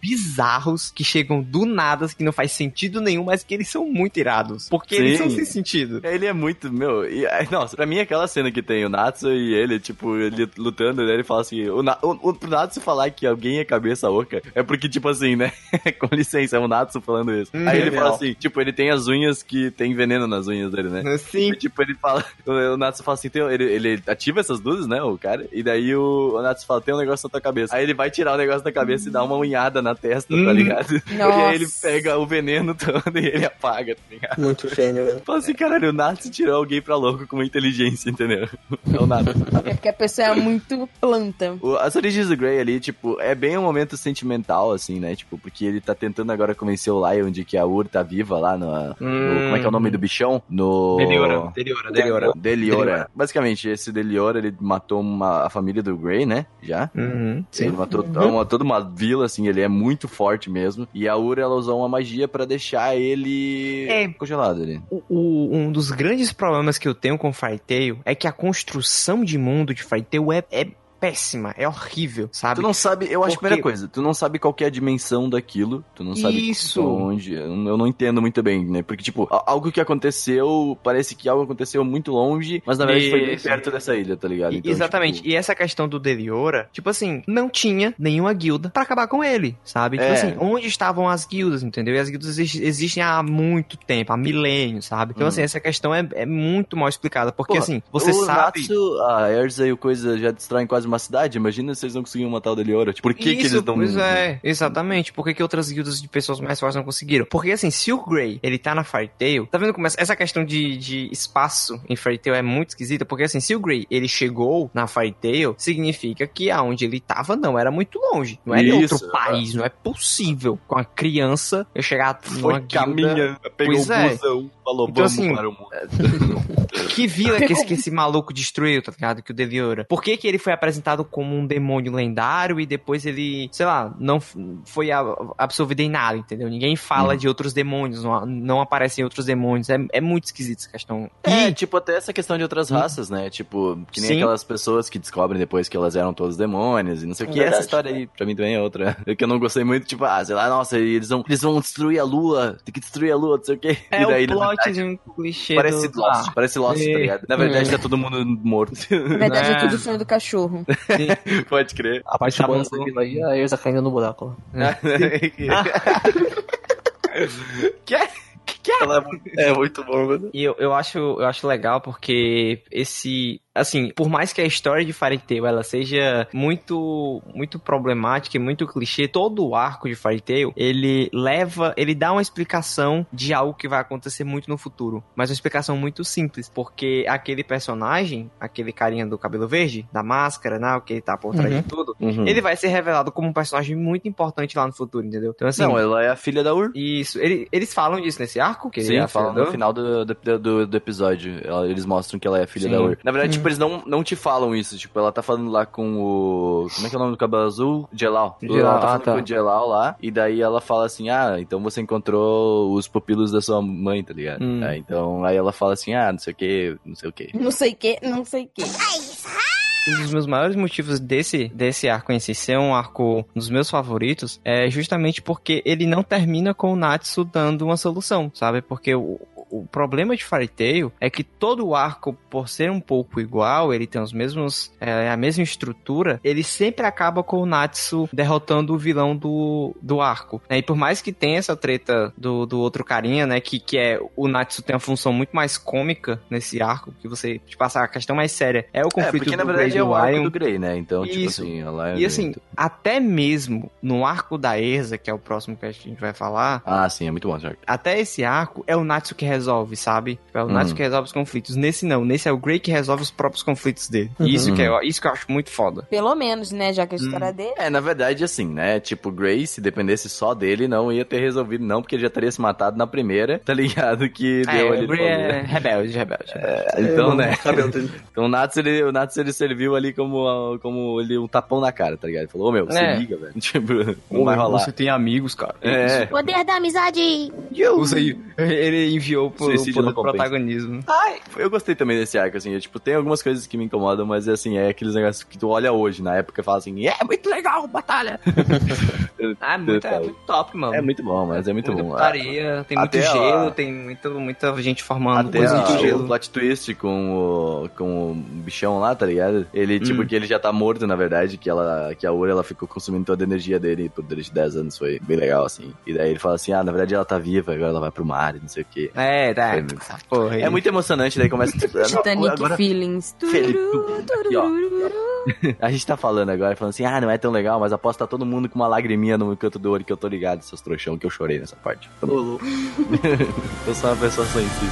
bizarros que chegam do nada, que não faz sentido nenhum, mas que eles são muito irados. Porque eles Sim. são sem sentido. Ele é muito, meu. E, nossa, pra mim aquela cena que tem o Natsu e ele, tipo, ele lutando, né? Ele fala assim: o, Na- o, o, pro Natsu falar que alguém é cabeça oca, é porque, tipo assim, né? Com licença, é o Natsu falando isso. Hum, Aí ele real. fala assim: tipo, ele tem as unhas que tem veneno nas unhas dele, né? Sim. E, tipo, ele fala, o, o Natsu fala assim, tem, ele, ele ativa essas luzes, né, o cara, e daí o, o Natsu fala, tem um negócio na tua cabeça. Aí ele vai tirar o negócio da cabeça e dá uma unhada na testa, tá Hum. ligado? E Nossa. aí ele pega o veneno todo e ele apaga, tá ligado? Muito gênio, velho. Fala assim, caralho, o Natsu tirou alguém pra louco com uma inteligência, entendeu? É o Natsu. É porque a pessoa é muito planta. O- As origens do Grey ali, tipo, é bem um momento sentimental, assim, né? Tipo, porque ele tá tentando agora convencer o Lion de que a Ur tá viva lá no... no- como é que é o nome do bichão? No... Deliora, Deliora, Deliora. Deliora. Basicamente, esse Deliora, ele matou uma, a família do Grey, né? Já. Uhum. Ele matou uma- toda uma vila, assim, ele é muito forte mesmo. E a Ura, ela usou uma magia pra deixar ele É. congelado ali. O- o- um dos grandes problemas que eu tenho com Fairy Tail é que a construção de mundo de Fairy Tail é, é péssima, é horrível, sabe? Tu não sabe, eu acho que a Porque- primeira coisa, tu não sabe qual é a dimensão daquilo, tu não sabe Isso. onde, eu não entendo muito bem, né? Porque, tipo, algo que aconteceu, parece que algo aconteceu muito longe, mas na verdade foi bem Isso. perto dessa ilha, tá ligado? Então, Exatamente. tipo, E essa questão do Deliora, tipo assim, não tinha nenhuma guilda pra acabar com ele, sabe? Tipo É. assim, onde estavam as guildas, entendeu? E as guildas exi- existem há muito tempo, há milênios, sabe? Então, Hum. assim, essa questão é, é muito mal explicada, porque Porra, assim, você o sabe. Natsu, a Erza e o Coisa já destroem quase uma cidade. Imagina se eles não conseguiam matar o Deliora. Tipo, por que, que Isso, eles não. Pois é, exatamente. Por que, que outras guildas de pessoas mais fortes não conseguiram? Porque assim, se o Grey, ele tá na Fairy Tail, tá vendo como essa- questão de, de espaço em Fairy Tail é muito esquisita? Porque assim, se o Grey, ele chegou na Fairy Tail, significa que aonde ele tava não era muito longe. Não era em Isso, outro país, não é possível. Com a criança, eu chegar numa Foi guilda... caminha, pegou Pois o é. Falou, Então, assim, para o mundo. Que vila que esse, que esse maluco destruiu, tá ligado? Que o Deliora. Por que que ele foi apresentado como um demônio lendário e depois ele, sei lá, não foi absorvido em nada, entendeu? Ninguém fala de outros demônios, não, não aparecem outros demônios. É, é muito esquisito essa questão. É, E, tipo, até essa questão de outras raças, né? Tipo, que nem Sim. aquelas pessoas que descobrem depois que elas eram todos demônios e não sei o que. Verdade. Essa história aí, pra mim também é outra. É que eu não gostei muito, tipo, ah, sei lá, nossa, eles vão, eles vão destruir a lua, tem que destruir a lua, não sei o que. é e daí, o plot um clichê Parece do... Lost, Ah, parece Lost, é. tá ligado? Na verdade, tá todo mundo morto. Na verdade, é, É. tudo sonho do cachorro. Pode crer. A parte Tá boa dessa vila aí é a Erza caindo no buraco. que? Que? Ela é muito, é muito bom, mano. E eu, eu, acho, eu acho legal porque esse. Assim, por mais que a história de Fairy Tail ela seja muito muito problemática e muito clichê, todo o arco de Fairy Tail, ele leva, ele dá uma explicação de algo que vai acontecer muito no futuro, mas uma explicação muito simples, porque aquele personagem, aquele carinha do cabelo verde, da máscara, né, o que ele tá por trás Uhum. de tudo, Uhum. ele vai ser revelado como um personagem muito importante lá no futuro, entendeu? Então assim, Não, ela é a filha da Ur. isso, ele- eles falam disso nesse arco, que Sim, fala no final do, do, do- do episódio. Ela- Eles mostram que ela é a filha Sim. da Ur. Na verdade, tipo, eles não, não te falam isso. Tipo, ela tá falando lá com o. Como é que é o nome do cabelo azul? Gelal. Gelal, Ela tá ah, falando tá. com o Gelal lá. E daí ela fala assim: Ah, então você encontrou os pupilos da sua mãe, tá ligado? Hum. É, então aí ela fala assim: Ah, não sei o que, não sei o que. Não sei o que, não sei o que. Um dos meus maiores motivos desse, desse arco em si ser um arco dos meus favoritos é justamente porque ele não termina com o Natsu dando uma solução, sabe? Porque o problema de Fairy Tail é que todo o arco, por ser um pouco igual, ele tem os mesmos, é, a mesma estrutura, ele sempre acaba com o Natsu derrotando o vilão do, do arco. né? E por mais que tenha essa treta do, do outro carinha, né, que, que é o Natsu tem uma função muito mais cômica nesse arco, que você, tipo, a questão mais séria é o É, conflito porque na verdade Grey é o arco Lion. do Grey, né? Então, tipo Isso. assim, ela é. E assim, até mesmo no arco da Erza, que é o próximo que a gente vai falar, Ah, sim, é muito bom esse arco. até esse arco é o Natsu que resolve, sabe? É o Uhum. Natsu que resolve os conflitos. Nesse não, nesse é o Grey que resolve os próprios conflitos dele. Uhum. Isso, que é, isso que eu acho muito foda. Pelo menos, né? Já que a história dele. É, na verdade, assim, né? Tipo, Grey, se dependesse só dele, não ia ter resolvido, não, porque ele já teria se matado na primeira, tá ligado? Que É, deu ali. o Grey é rebelde, rebelde. Então, né? Então o Natsu, ele, o Natsu, ele serviu ali como, como ele, um tapão na cara, tá ligado? Ele falou, ô meu, É. se liga, velho. Tipo, não vai rolar. tem amigos, cara. É. Poder da amizade! Usa aí. Ele enviou Suicídio pro compensa. protagonismo. Ai, eu gostei também desse arco, assim, é, tipo, tem algumas coisas que me incomodam, mas assim, é aqueles negócios que tu olha hoje, na época, e fala assim, é muito legal, batalha! Ah, é muito, é muito top, mano. É muito bom, mas é muito Muita bom. putaria, tem muito Até a- gelo, tem muito, muita gente formando Até coisa a, de o gelo. plot twist com o, com o bichão lá, tá ligado? Ele, tipo, Hum. que ele já tá morto, na verdade, que, ela, que a Ura, ela ficou consumindo toda a energia dele por durante 10 anos, foi bem legal, assim. E daí ele fala assim, ah, na verdade ela tá viva, agora ela vai pro mar e não sei o quê. É, tá. Foi- Essa porra. É muito emocionante, daí começa... Titanic agora, Feelings. Felipe, Tururu, aqui, ó. tururu. a gente tá falando agora, falando assim, ah, não é tão legal, mas aposto tá todo mundo com uma lagriminha no canto do olho que eu tô ligado, seus trouxão, que eu chorei nessa parte. Eu sou uma pessoa sensível.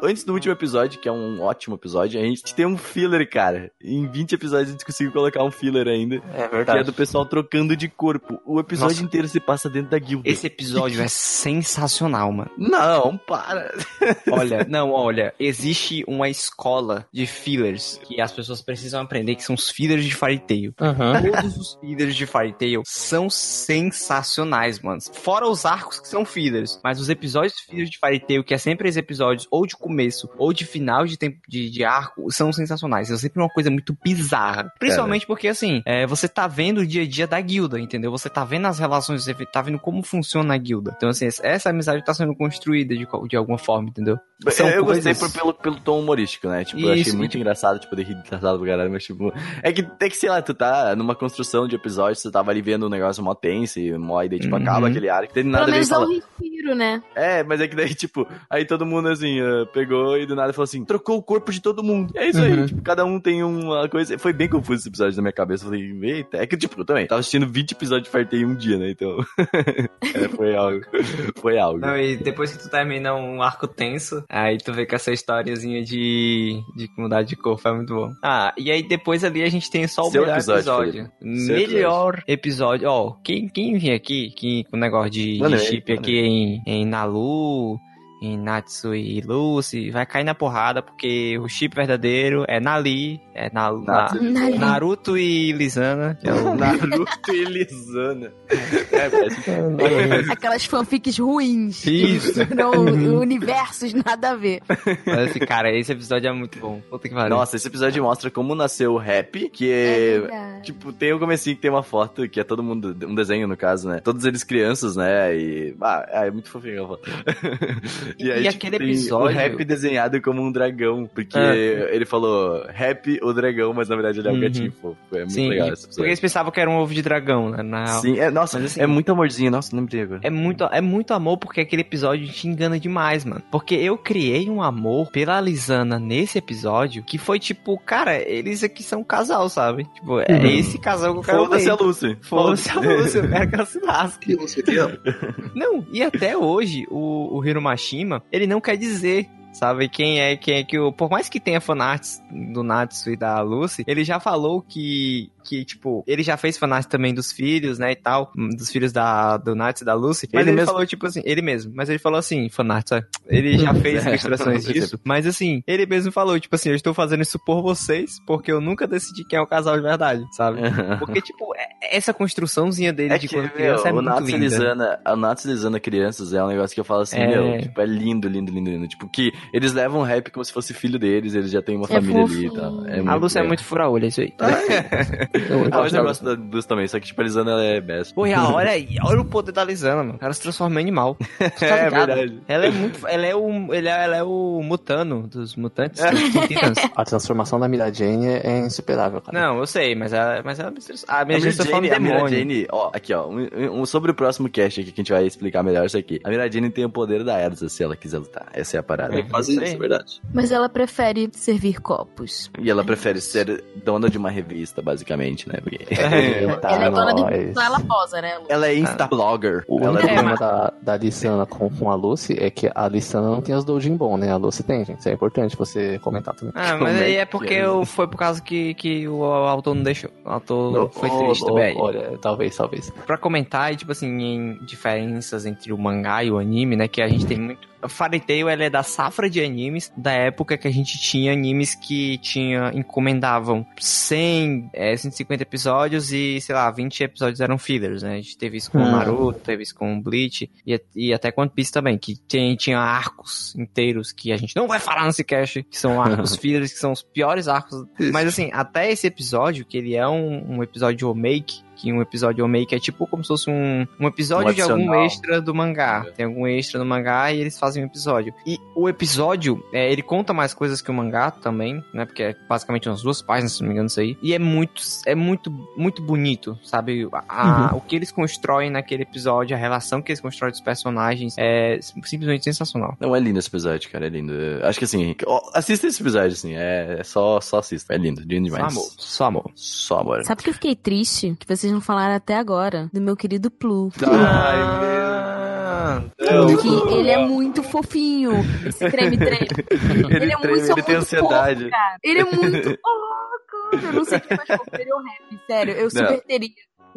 Antes do último episódio, que é um ótimo episódio, a gente tem um filler, cara. Em 20 episódios a gente conseguiu colocar um filler ainda. É Que verdade. é do pessoal trocando de corpo. O episódio Nossa. inteiro se passa dentro da guilda. Esse episódio é sensacional, mano. Não, para. Olha, não, olha, existe uma escola de fillers que as pessoas precisam aprender, que são os fillers de Fairy Tail. Uhum. Todos os fillers de Fairy Tail são sensacionais, mano. Fora os arcos que são fillers, mas os episódios fillers de Fairy Tail, que é sempre esses episódios ou de começo ou de final de tempo de, de arco são sensacionais. É sempre uma coisa muito bizarra. Principalmente porque, assim, é, você tá vendo o dia a dia da guilda, entendeu? Você tá vendo as relações, você tá vendo como funciona a guilda. Então, assim, essa amizade tá sendo construída de, de alguma forma, entendeu? São eu gostei por- pelo, pelo tom humorístico, né? Tipo, eu achei Isso, muito tipo- engraçado, tipo, de rir engraçado pra caralho, mas tipo. É que tem que, sei lá, tu tá numa construção de episódio, tu tava ali vendo um negócio mó tenso e mó, e daí, tipo, Uhum. acaba aquele arco, tem nada Pelo a ver fala. Né? É, mas é que daí, tipo, aí todo mundo assim, ah, pegou e do nada falou assim, trocou o corpo de todo mundo. E é isso aí, Uhum. tipo, cada um tem uma coisa. Foi bem confuso esse episódio na minha cabeça. Eu falei, eita, é que, tipo, eu também tava assistindo 20 episódios de Fartei em um dia, né? Então. é, foi algo. Foi algo. Não, e depois que tu termina um arco tenso, aí tu vê que essa historiazinha de, de mudar de corpo é muito bom. Ah, e aí depois ali a gente tem só o Seu melhor episódio, melhor episódio. Ó, quem, quem vinha aqui que, com o negócio de, de aí, chip aqui em, em Nalu, em Natsu e Lucy, vai cair na porrada, porque o chip verdadeiro é Nali, é na, na-. Nali. Naruto e Lisana, é o Naruto e Lisana. É, parece que Aquelas fanfics ruins. Isso. Não, universos nada a ver. Mas esse cara, esse episódio é muito bom. Puta que pariu. Nossa, esse episódio mostra como nasceu o rap, que É é. Tipo, tem o comecinho que tem uma foto, que é todo mundo, um desenho no caso, né? Todos eles crianças, né? E. Ah, é muito fofinho a foto. E aquele tem episódio- O rap desenhado como um dragão, porque É. ele falou rap o dragão, mas na verdade ele é um Uhum. gatinho fofo. É muito Sim, legal e- esse porque eles pensavam que era um ovo de dragão, né? Na. Sim, é, nossa, Mas assim- é muito amorzinho, nossa, não lembrei agora. É muito, é muito amor porque aquele episódio te engana demais, mano. Porque eu criei um amor pela Lisana nesse episódio que foi tipo, cara, eles aqui são um casal, sabe? Tipo, é esse casal que eu quero Foda-se a Lucy. Foda-se a Lúcia, eu quero que ela se lasque. E? Não, e até hoje, o, o Hiromashima, ele não quer dizer, sabe, quem é, quem é que o... Por mais que tenha fanarts do Natsu e da Lucy, ele já falou que, que tipo, ele já fez fanart também dos filhos, né, e tal, dos filhos da, do Natsu e da Lucy, mas Ele ele, mesmo? falou, tipo assim, ele mesmo, mas ele falou assim, fanart, sabe? ele já fez É, ilustrações disso, mas assim, ele mesmo falou, tipo assim, eu estou fazendo isso por vocês, porque eu nunca decidi quem é o casal de verdade, sabe? Porque, tipo, é- essa construçãozinha dele É de que, quando meu, criança é o muito Natsu linda. Lisana, a Natsu Lisana crianças é um negócio que eu falo assim, É. meu, tipo, é lindo, lindo, lindo, lindo. Tipo, que eles levam rap como se fosse filho deles, eles já têm uma É família ali e fofinho. tal. É A Lúcia é muito fura-olho, é isso aí. Ah, mas eu gosto da Luz também, só que, tipo, a Lisana ela é best. Pô, real, olha aí, olha o poder da Lisana, mano. Ela se transforma em animal. Tá É verdade. Ela é muito. Ela é o. Ele é, ela é o mutano dos mutantes. dos. A transformação da Mira Jane é insuperável, cara. Não, eu sei, mas ela, mas ela me estressa- A A Mira gente tá Jane, a Mira. Jane, ó, aqui ó, um, um- sobre o próximo cast aqui que a gente vai explicar melhor isso aqui. A Mira Jane tem o poder da Erza se ela quiser lutar. Essa é a parada. É quase isso, é verdade. Mas ela prefere servir copos. E ela prefere ser dona de uma revista, basicamente, né? Porque Tá, ela é dona de ela posa, né? Lu? ela é insta-blogger. O Ela único é problema da, da Lissana com, com a Lucy é que a Lissana não tem as Doujin bom, né? A Lucy tem, gente. Isso é importante você comentar também. Ah, mas é aí é porque é? eu, foi por causa que, que o autor não deixou. O autor Não, foi oh, triste oh, também. Olha, talvez, talvez. pra comentar, e, tipo assim, em diferenças entre o mangá e o anime, né? Que a gente tem muito. Fairy Tail, ela é da safra de animes da época que a gente tinha animes que tinha encomendavam 100, é, 150 episódios e, sei lá, 20 episódios eram fillers, né? A gente teve isso com o Hum. Naruto, teve isso com o Bleach e, e até com One Piece também, que tem, tinha arcos inteiros que a gente não vai falar nesse cast, que são arcos fillers, que são os piores arcos. Mas assim, até esse episódio, que ele é um, um episódio remake, que um episódio remake é tipo como se fosse um, um episódio Um de algum extra do mangá. Tem algum extra no mangá e eles fazem um episódio. E o episódio, é, ele conta mais coisas que o mangá também, né? Porque é basicamente umas duas páginas, se não me engano, isso aí. E é muito, é muito, muito bonito, sabe? A- a- O que eles constroem naquele episódio, a relação que eles constroem dos personagens é simplesmente sensacional. Não, é lindo esse episódio, cara, é lindo. Eu Acho que assim, assista esse episódio, assim, é, é só, só assista. É lindo, lindo Só demais. amor, só amor. Só amor. Sabe que eu fiquei triste? Que vocês não falaram até agora do meu querido Plu. Ah, Que ele é muito fofinho. Esse treme-treme. Ele, é treme, muito, ele tem muito ansiedade. fofo, cara. Ele é muito. Cara, eu não sei o que é mais fofo. Ele é o rap, sério. Eu super teria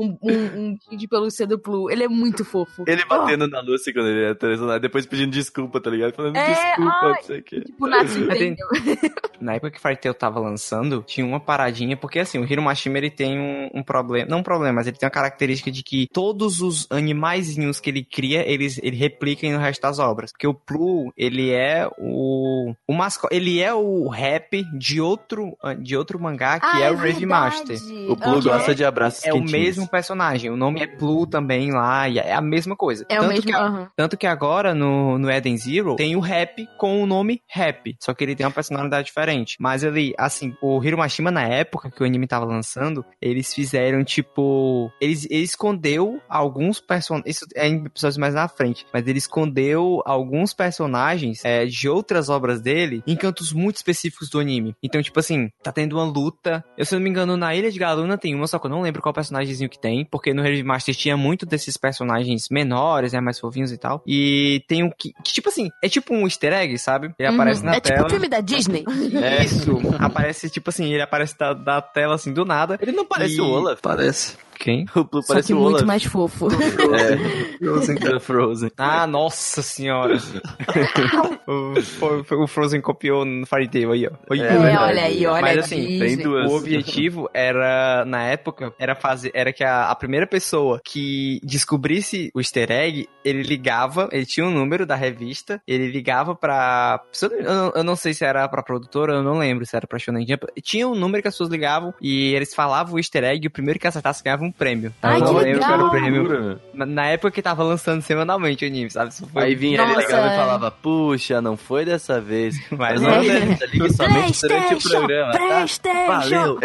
um, um, um de pelúcia do Plu. Ele é muito fofo. Ele batendo na Lucy quando ele é televisionado, depois pedindo desculpa, tá ligado? Falando É, desculpa, ai. não sei o quê. Tipo, tenho- entendeu? Na época que Fairy Tail tava lançando, tinha uma paradinha, porque assim, o Hiro Mashima ele tem um, um problema, não um problema, mas ele tem uma característica de que todos os animaizinhos que ele cria, eles, ele replica no resto das obras. Porque o Plu, ele é o, o mascote, ele é o rap de outro, de outro mangá, que Ah, é, o Rave Master. O Blue Aham. gosta de abraços É o mesmo personagem, o nome é Plu também lá, e é a mesma coisa. É o Tanto mesmo. que- aham. tanto que agora no, no Eden Zero tem o rap com o nome rap. Só que ele tem uma personalidade diferente. Mas ele, assim, o Hiro Mashima, na época que o anime tava lançando, eles fizeram tipo. Eles, ele escondeu alguns personagens. Isso é em episódios mais na frente. Mas ele escondeu alguns personagens é, de outras obras dele em cantos muito específicos do anime. Então, tipo assim, tá tendo uma luta. Eu, se não me engano, na Ilha de Galuna tem uma, só que eu não lembro qual personagemzinho que tem. Porque no Heavy Master tinha muito desses personagens menores, né? Mais fofinhos e tal. E tem um que, que, tipo assim, é tipo um easter egg, sabe? Ele Uhum. aparece na é tela. tipo filme da Disney. É Isso, aparece, tipo assim, ele aparece da, da tela assim do nada. Ele não parece E- o Olaf. Parece. Quem? O Blue Só parece que o muito mais fofo. É. Frozen. The Frozen. Ah, nossa senhora. o, o Frozen copiou no Fairy Tail aí, ó. Olha. É, É, verdade. olha aí, olha Mas assim, Disney. tem duas. O objetivo era, na época, era fazer, era que a, a primeira pessoa que descobrisse o easter egg, ele ligava, ele tinha um número da revista, ele ligava pra, eu não- eu não, eu não sei se era pra produtora, eu não lembro se era pra Shonen Jump, tinha um número que as pessoas ligavam e eles falavam o easter egg e o primeiro que acertasse ganhava um prêmio. Ai, eu que não lembro qual era o prêmio. Na, época que tava lançando semanalmente o anime, sabe? Isso foi Aí vinha ele ligava é. e falava, puxa, não foi dessa vez. Mas não, É. né? ligue somente durante o PlayStation, programa, tá? PlayStation. Valeu.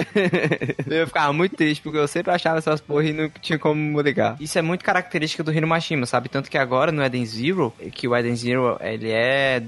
Eu ficava muito triste, porque eu sempre achava essas porra e não tinha como ligar. Isso é muito característica do Hiro Mashima, sabe? Tanto que agora no Eden Zero, que o Eden Zero, ele é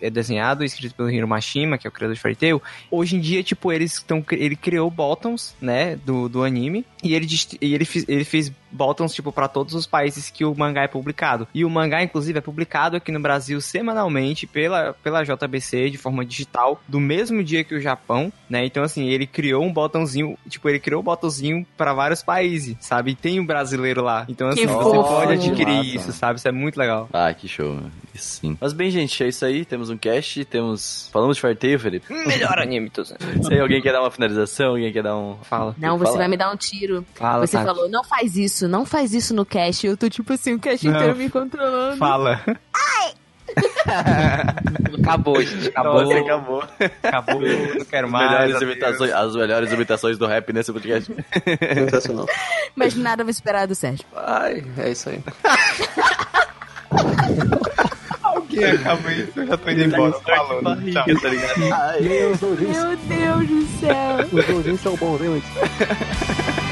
é desenhado e escrito pelo Hiro Mashima, que é o criador de Fairy Tail. Hoje em dia, tipo, eles estão ele criou bottoms, né, do, do anime, e ele e ele fez, ele fez bottoms tipo para todos os países que o mangá é publicado. E o mangá inclusive é publicado aqui no Brasil semanalmente pela pela JBC de forma digital, do mesmo dia que o Japão, né? Então assim, ele criou um botãozinho, tipo, ele criou um botãozinho para vários países, sabe? E tem um brasileiro lá. Então assim, Que você fofo. pode adquirir Massa. isso, sabe? Isso é muito legal. Ah, que show, sim. Mas bem, gente, é isso aí. Temos um cast, temos... Falamos de Farteio, Felipe? Melhor anime, tô dizendo. Se aí alguém quer dar uma finalização, alguém quer dar um... Fala. Não, você Fala. vai me dar um tiro. Fala, Você Tati. falou, não faz isso, não faz isso no cast. Eu tô tipo assim, o cast Não. inteiro me controlando. Fala. acabou, gente. Acabou. Nossa, acabou. Acabou. Não quero mais. melhores, imitações, as melhores imitações do rap nesse podcast. Sensacional. Mas nada vai esperar do Sérgio. Ai, é isso aí. Alguém acaba isso, eu já tô indo embora. Falando. Barriga, Tchau. tá ligado? Ai. Meu Deus do céu. Os doujins são bons, hein, Luiz?